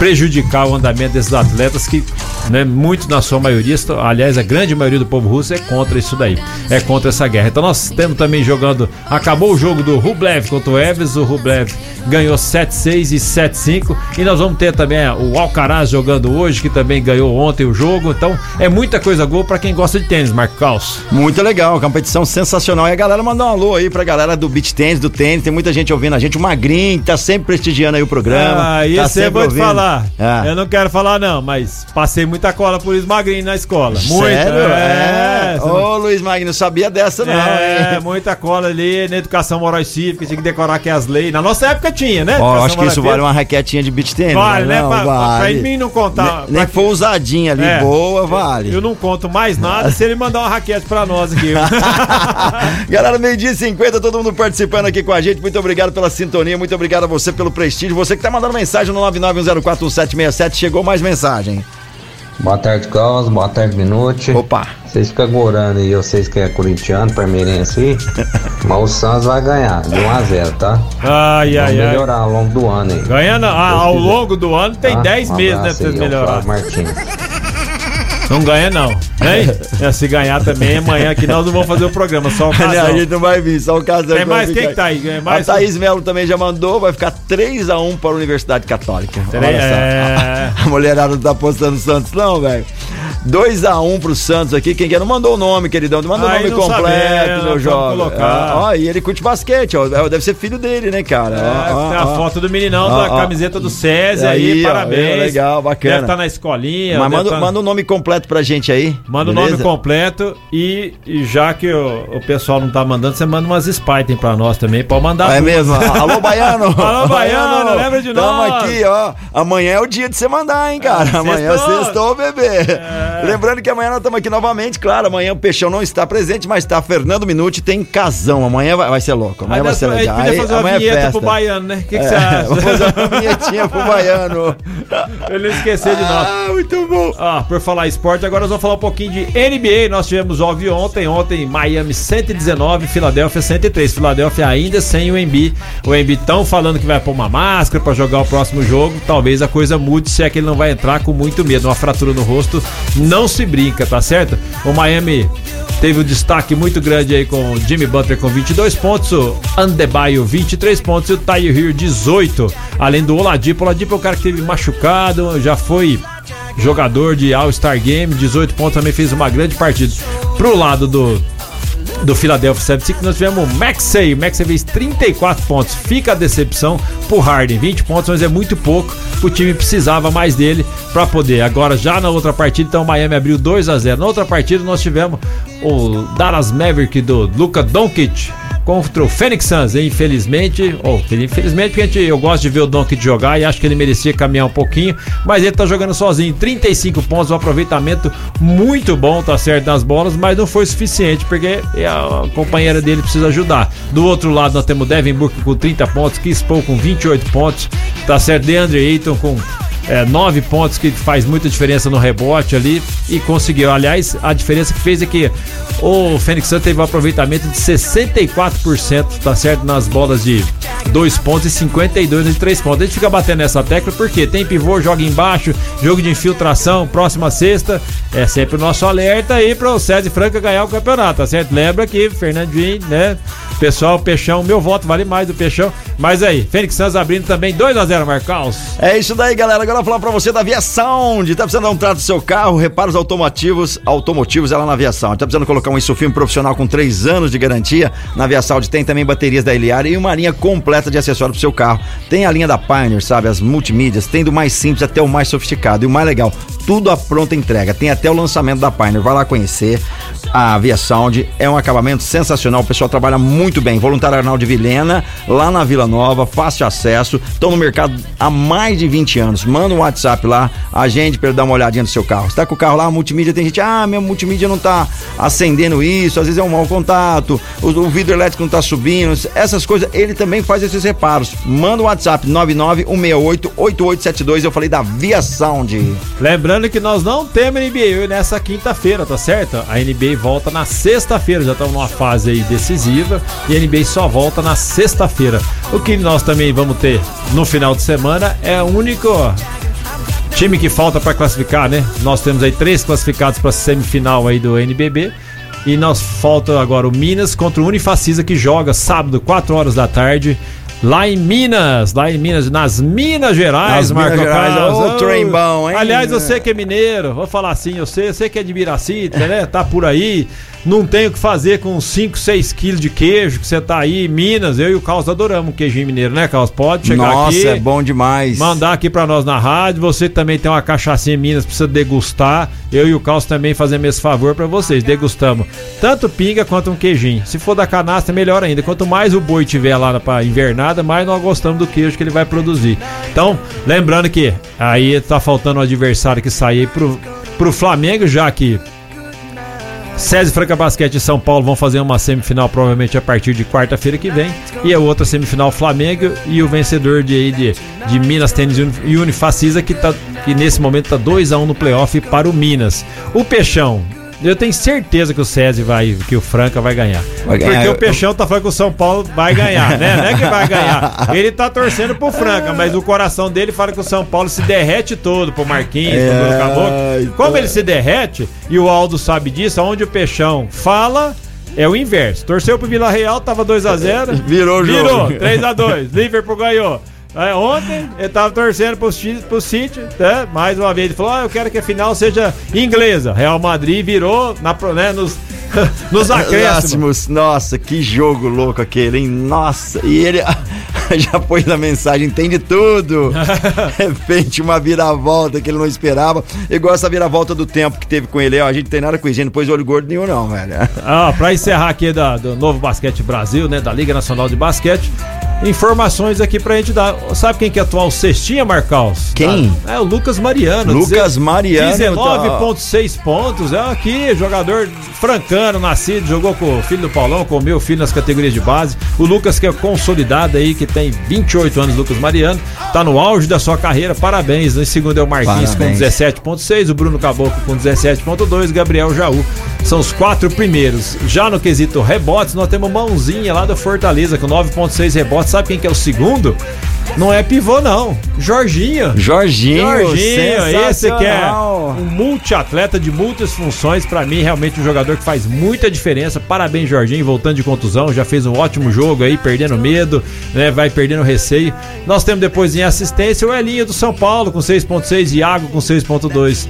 prejudicar o andamento desses atletas que, né, muito na sua maioria, aliás, a grande maioria do povo russo é contra isso daí, é contra essa guerra. Então nós temos também jogando, acabou o jogo do Rublev contra o Eves, o Rublev ganhou 7-6 e 7-5 e nós vamos ter também é, o Alcaraz jogando hoje, que também ganhou ontem o jogo. Então é muita coisa boa para quem gosta de tênis, Marco Caos. Muito legal, competição sensacional. E a galera mandou um alô aí pra galera do beach tênis, do tênis, tem muita gente ouvindo a gente, o Magrinho tá sempre prestigiando aí o programa. Ah, tá esse eu vou te falar falar. Ah. Eu não quero falar, não, mas passei muita cola por Luiz Magrinho na escola. Muita. Sério? É. Ô, Luiz Magrinho, não sabia dessa, não. É, hein? muita cola ali na educação moral e cívica, tinha que decorar aqui as leis. Na nossa época tinha, né? Ó, oh, acho que isso vale uma raquetinha de beat tênis. Vale, né? Não, pra, vale. pra mim não contar. Nem, nem que for usadinha ali, é, boa, vale. Eu não conto mais nada se ele mandar uma raquete pra nós aqui. Galera, meio-dia e 50, todo mundo participando aqui com a gente. Muito obrigado pela sintonia, muito obrigado a você pelo prestígio. Você que tá mandando mensagem no 991041767 chegou mais mensagem. Boa tarde, Carlos. Boa tarde, Minute. Opa. Vocês ficam gorando aí, vocês que é corintiano, palmeirense mas o Santos vai ganhar, de 1 a 0 tá? Ai, ai, ai. melhorar ao longo do ano aí. Ganhando ah, ao longo do ano tem tá? 10 um meses, né, pra vocês melhorar. Não ganha, não. Né? É, se ganhar também, amanhã aqui nós não vamos fazer o programa, só o casal. a gente não vai vir, só o casal. Tem mais, quem que tá aí? É mais a Thaís Melo também já mandou, vai ficar 3x1 para a Universidade Católica. Olha é... A mulherada não tá postando Santos, não, velho. 2x1 pro Santos aqui. Quem quer não mandou o nome, queridão. Mandou o nome completo, meu jovem. Ah, e ele curte basquete, ó. É, deve ser filho dele, né, cara? É, ó, tem a foto do meninão da camiseta do César aí, aí parabéns. legal, bacana. Deve estar tá na escolinha. Mas manda, tá... manda o nome completo completo pra gente aí. Manda beleza? o nome completo e, e já que o, o, pessoal não tá mandando, você manda umas Spartan pra nós também. Pode mandar. É tudo. mesmo? Alô, Baiano! Alô, Baiano, lembra de Tamo nós? aqui, ó. Amanhã é o dia de você mandar, hein, cara? É, amanhã sextou, sextou bebê. É. Lembrando que amanhã nós estamos aqui novamente, claro. Amanhã o Peixão não está presente, mas tá Fernando Minuti, tem casão. Amanhã vai, vai ser louco. Amanhã vai ser legal. A gente podia fazer uma é vinheta é pro Baiano, né? O que, que é, você acha? Vamos fazer uma vinhetinha pro Baiano. Eu não esqueci de nós. Ah, muito bom. Ah, por falar esporte, agora nós vamos falar um pouquinho de NBA. Nós tivemos jogos ontem. Ontem, Miami 119, Filadélfia 103. Filadélfia ainda sem o Embi. O Embi tão falando que vai pôr uma máscara para jogar o próximo jogo. Talvez a coisa mude se é que ele não vai entrar com muito medo. Uma fratura no rosto não se brinca, tá certo? O Miami teve um destaque muito grande aí com o Jimmy Butler com 22 pontos, o Andebayo 23 pontos e o Tyre Hill 18. Além do Oladipo, o Oladipo é o cara que teve machucado, já foi jogador de All-Star Game, 18 pontos, também fez uma grande partida. Pro lado do do Philadelphia 76 nós tivemos o Maxey. O Maxey fez 34 pontos. Fica a decepção pro Harden. 20 pontos, mas é muito pouco. O time precisava mais dele para poder. Agora, já na outra partida, então o Miami abriu 2 a 0 Na outra partida, nós tivemos o Dallas Maverick do Luca Doncic contra o Phoenix Suns, infelizmente, ou infelizmente porque a gente, eu gosto de ver o Doncic jogar e acho que ele merecia caminhar um pouquinho, mas ele tá jogando sozinho, 35 pontos, um aproveitamento muito bom, tá certo nas bolas, mas não foi suficiente porque a companheira dele precisa ajudar. Do outro lado nós temos Devin Booker com 30 pontos, Chris com 28 pontos, tá certo, DeAndre Ayton com é, nove pontos que faz muita diferença no rebote ali e conseguiu. Aliás, a diferença que fez é que o Fênix Sun teve um aproveitamento de 64%, tá certo? Nas bolas de dois pontos e 52 de três pontos. A gente fica batendo nessa tecla porque tem pivô, joga embaixo, jogo de infiltração, próxima sexta. É sempre o nosso alerta aí para o César Franca ganhar o campeonato, tá certo? Lembra que Fernandinho, né? Pessoal, Peixão, meu voto vale mais do Peixão. Mas aí, Fênix Santos abrindo também 2 a 0 Marcaus. É isso daí, galera. Agora falar pra você da Via Sound. Tá precisando dar um trato do seu carro, reparos automotivos, automotivos, ela na Via Sound. Tá precisando colocar um insufilme profissional com 3 anos de garantia? Na Via Sound tem também baterias da Eliar e uma linha completa de acessórios pro seu carro. Tem a linha da Pioneer, sabe? As multimídias, tem do mais simples até o mais sofisticado. E o mais legal, tudo à pronta entrega. Tem até o lançamento da Pioneer. Vai lá conhecer. A Via Sound é um acabamento sensacional. O pessoal trabalha muito bem. Voluntário Arnaldo Vilhena, lá na Vila Nova, fácil acesso. Estão no mercado há mais de 20 anos. Manda um WhatsApp lá, a gente para dar uma olhadinha no seu carro. Está com o carro lá, multimídia, tem gente, ah, meu multimídia não tá acendendo isso, às vezes é um mau contato, o, o vidro elétrico não tá subindo, essas coisas, ele também faz esses reparos. Manda um WhatsApp 991688872, eu falei da Via Sound. Lembrando que nós não temos NBA nessa quinta-feira, tá certo? A NBA volta na sexta-feira, já estamos numa fase aí decisiva e a NBA só volta na sexta-feira. O que nós também vamos ter no final de semana é o único time que falta para classificar, né? Nós temos aí três classificados para semifinal aí do NBB. E nós falta agora o Minas contra o Unifacisa que joga sábado, 4 horas da tarde. Lá em Minas, lá em Minas, nas Minas Gerais, nas Marco Minas Gerais, Carlos. Trem bom, hein? Aliás, você que é mineiro, vou falar assim, eu sei, eu sei que é de Biracita, né? Tá por aí não tem o que fazer com 5, 6 quilos de queijo que você tá aí em Minas. Eu e o Carlos adoramos queijinho mineiro, né, Carlos? Pode chegar Nossa, aqui. Nossa, é bom demais. Mandar aqui pra nós na rádio. Você também tem uma cachaçinha em Minas, precisa degustar. Eu e o Carlos também fazemos esse favor para vocês. Degustamos tanto pinga quanto um queijinho. Se for da canastra, melhor ainda. Quanto mais o boi tiver lá pra invernada, mais nós gostamos do queijo que ele vai produzir. Então, lembrando que aí tá faltando o um adversário que sair pro, pro Flamengo, já que SESI Franca Basquete e São Paulo vão fazer uma semifinal provavelmente a partir de quarta-feira que vem. E a outra semifinal Flamengo e o vencedor de, de, de Minas Tênis e Unifacisa que, tá, que nesse momento está 2 a 1 um no playoff para o Minas. O Peixão eu tenho certeza que o SESI vai, que o Franca vai ganhar. Vai ganhar. Porque o Peixão tá falando que o São Paulo vai ganhar, né? Não é que vai ganhar. Ele tá torcendo pro Franca, mas o coração dele fala que o São Paulo se derrete todo pro Marquinhos, é... pro Caboclo. Como ele se derrete, e o Aldo sabe disso, onde o Peixão fala. É o inverso. Torceu pro Vila Real, tava 2x0. Virou o jogo. Virou, 3x2. Liverpool ganhou. É, ontem ele tava torcendo pro, pro City, né? Mais uma vez ele falou: ah, eu quero que a final seja inglesa. Real Madrid virou na, né, nos, nos acréscimos. Nossa, que jogo louco aquele, hein? Nossa, e ele. já pôs na mensagem, entende tudo. De repente, uma viravolta que ele não esperava. Igual essa viravolta do tempo que teve com ele. Ó, a gente tem nada com não pôs olho gordo nenhum, não, velho. Ah, pra encerrar aqui da, do Novo Basquete Brasil, né? Da Liga Nacional de Basquete. Informações aqui pra gente dar. Sabe quem que é atual cestinha, Marcaus? Quem? É o Lucas Mariano. Lucas Mariano. 19,6 pontos. É aqui, jogador francano, nascido, jogou com o filho do Paulão, com o meu filho nas categorias de base. O Lucas, que é consolidado aí, que tem 28 anos, Lucas Mariano, tá no auge da sua carreira. Parabéns. Em segundo é o Marquinhos Parabéns. com 17,6, o Bruno Caboclo com 17,2, Gabriel Jaú. São os quatro primeiros. Já no quesito rebotes, nós temos mãozinha lá do Fortaleza com 9,6 rebotes. Sabe quem que é o segundo? Não é pivô, não. Jorginho. Jorginho, Jorginho, esse que é um multiatleta de muitas funções. Pra mim, realmente um jogador que faz muita diferença. Parabéns, Jorginho, voltando de contusão. Já fez um ótimo jogo aí, perdendo medo, né? Vai perdendo receio. Nós temos depois em assistência o Elinho do São Paulo com 6,6, Iago com 6,2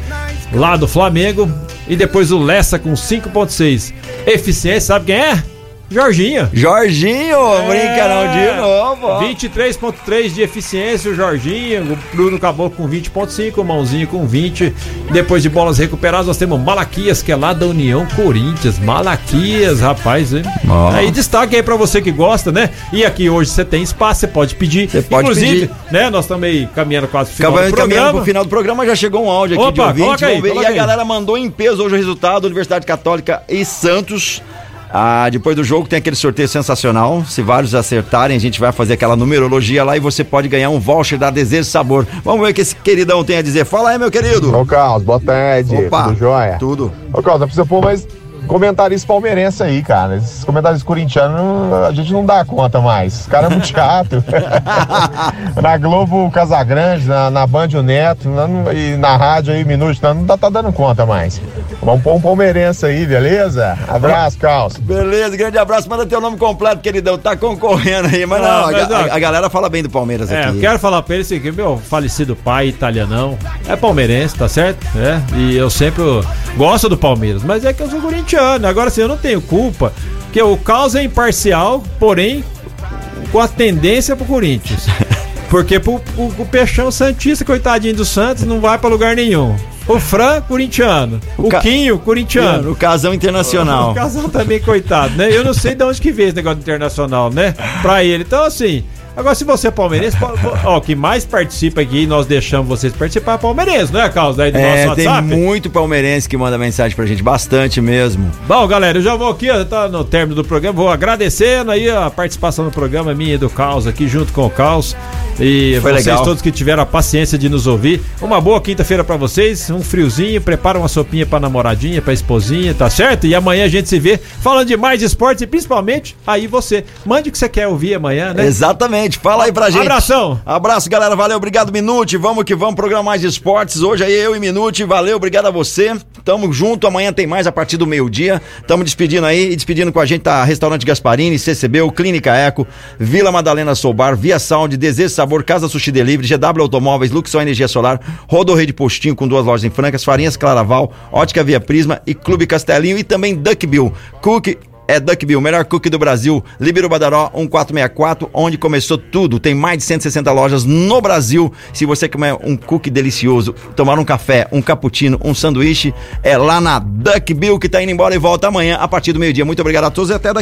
lá do Flamengo. E depois o Lessa com 5,6. Eficiência, sabe quem é? Jorginho. Jorginho, brinca não de novo. ó. 23.3 de eficiência o Jorginho, o Bruno Caboclo com 20.5, o Mãozinho com 20. Depois de bolas recuperadas, nós temos Malaquias, que é lá da União Corinthians. Malaquias, rapaz, hein? Ó. Aí destaque aí pra você que gosta, né? E aqui hoje você tem espaço, você pode pedir. Você pode Inclusive, pedir. né? Nós estamos aí caminhando quase pro final Acabamos do caminhando programa. pro final do programa, já chegou um áudio aqui de Opa, ouvinte. coloca aí, e a aí. galera mandou em peso hoje o resultado, Universidade Católica e Santos. Ah, depois do jogo tem aquele sorteio sensacional. Se vários acertarem, a gente vai fazer aquela numerologia lá e você pode ganhar um voucher da Desejo Sabor. Vamos ver o que esse queridão tem a dizer. Fala aí, meu querido. Ô, Carlos, boa tarde. Opa, tudo jóia? Tudo. Ô, Carlos, não precisa pôr mais comentarista palmeirense aí, cara. Esses comentários corintianos a gente não dá conta mais. Esse cara é muito chato. na Globo, o Casagrande, na, na Band, o Neto, na- e na rádio aí, Minuto, não tá, tá dando conta mais. Vamos pôr um palmeirense aí, beleza? Abraço, Carlos. Beleza, grande abraço. Manda teu nome completo, queridão. Tá concorrendo aí. Mas Ah, não, a, mas, ó, a- a galera fala bem do Palmeiras É, aqui. eu quero falar pra ele assim, que meu falecido pai italianão é palmeirense, tá certo? É, e eu sempre gosto do Palmeiras, mas é que eu sou corintiano. Agora assim, eu não tenho culpa, porque o caos é imparcial, porém com a tendência pro Corinthians. Porque pro, pro, pro Peixão Santista, coitadinho do Santos, não vai pra lugar nenhum. O Fran, corintiano. O, ca- Quinho, corintiano. O casão internacional. O casal também, coitado, né? Eu não sei de onde que veio esse negócio internacional, né? Pra ele. Então, assim. Agora, se você é palmeirense, ó, o que mais participa aqui, nós deixamos vocês participar, é palmeirense, não é, Carlos? Do É, nosso tem WhatsApp. muito palmeirense que manda mensagem pra gente, bastante mesmo. Bom, galera, eu já vou aqui, ó, tá no término do programa, vou agradecendo aí a participação no programa minha e do Caos aqui, junto com o Caos. E Foi vocês legal. todos que tiveram a paciência de nos ouvir. Uma boa quinta-feira pra vocês, um friozinho, prepara uma sopinha pra namoradinha, pra esposinha, tá certo? E amanhã a gente se vê falando de mais esportes e principalmente aí você. Mande o que você quer ouvir amanhã, né? Exatamente, fala aí pra gente. Abração. Abraço, galera, valeu, obrigado, Minute. Vamos que vamos, programa mais esportes. Hoje aí eu e Minute, valeu, obrigado a você. Tamo junto, amanhã tem mais a partir do meio-dia. Tamo despedindo aí e despedindo com a gente tá Restaurante Gasparini, CCB, Clínica Eco, Vila Madalena Soubar, Via Sound, Desejo Sabor, Casa Sushi Delivery, GW Automóveis, Luxor Energia Solar, Rodorreio de Postinho com duas lojas em Francas, Farinhas Claraval, Ótica Via Prisma e Clube Castelinho e também Duckbill, Cook é Duckbill, melhor cookie do Brasil. Libero Badaró 1464, onde começou tudo. Tem mais de 160 lojas no Brasil. Se você comer um cookie delicioso, tomar um café, um cappuccino, um sanduíche, é lá na Duckbill que tá indo embora e volta amanhã a partir do meio-dia. Muito obrigado a todos e até daqui.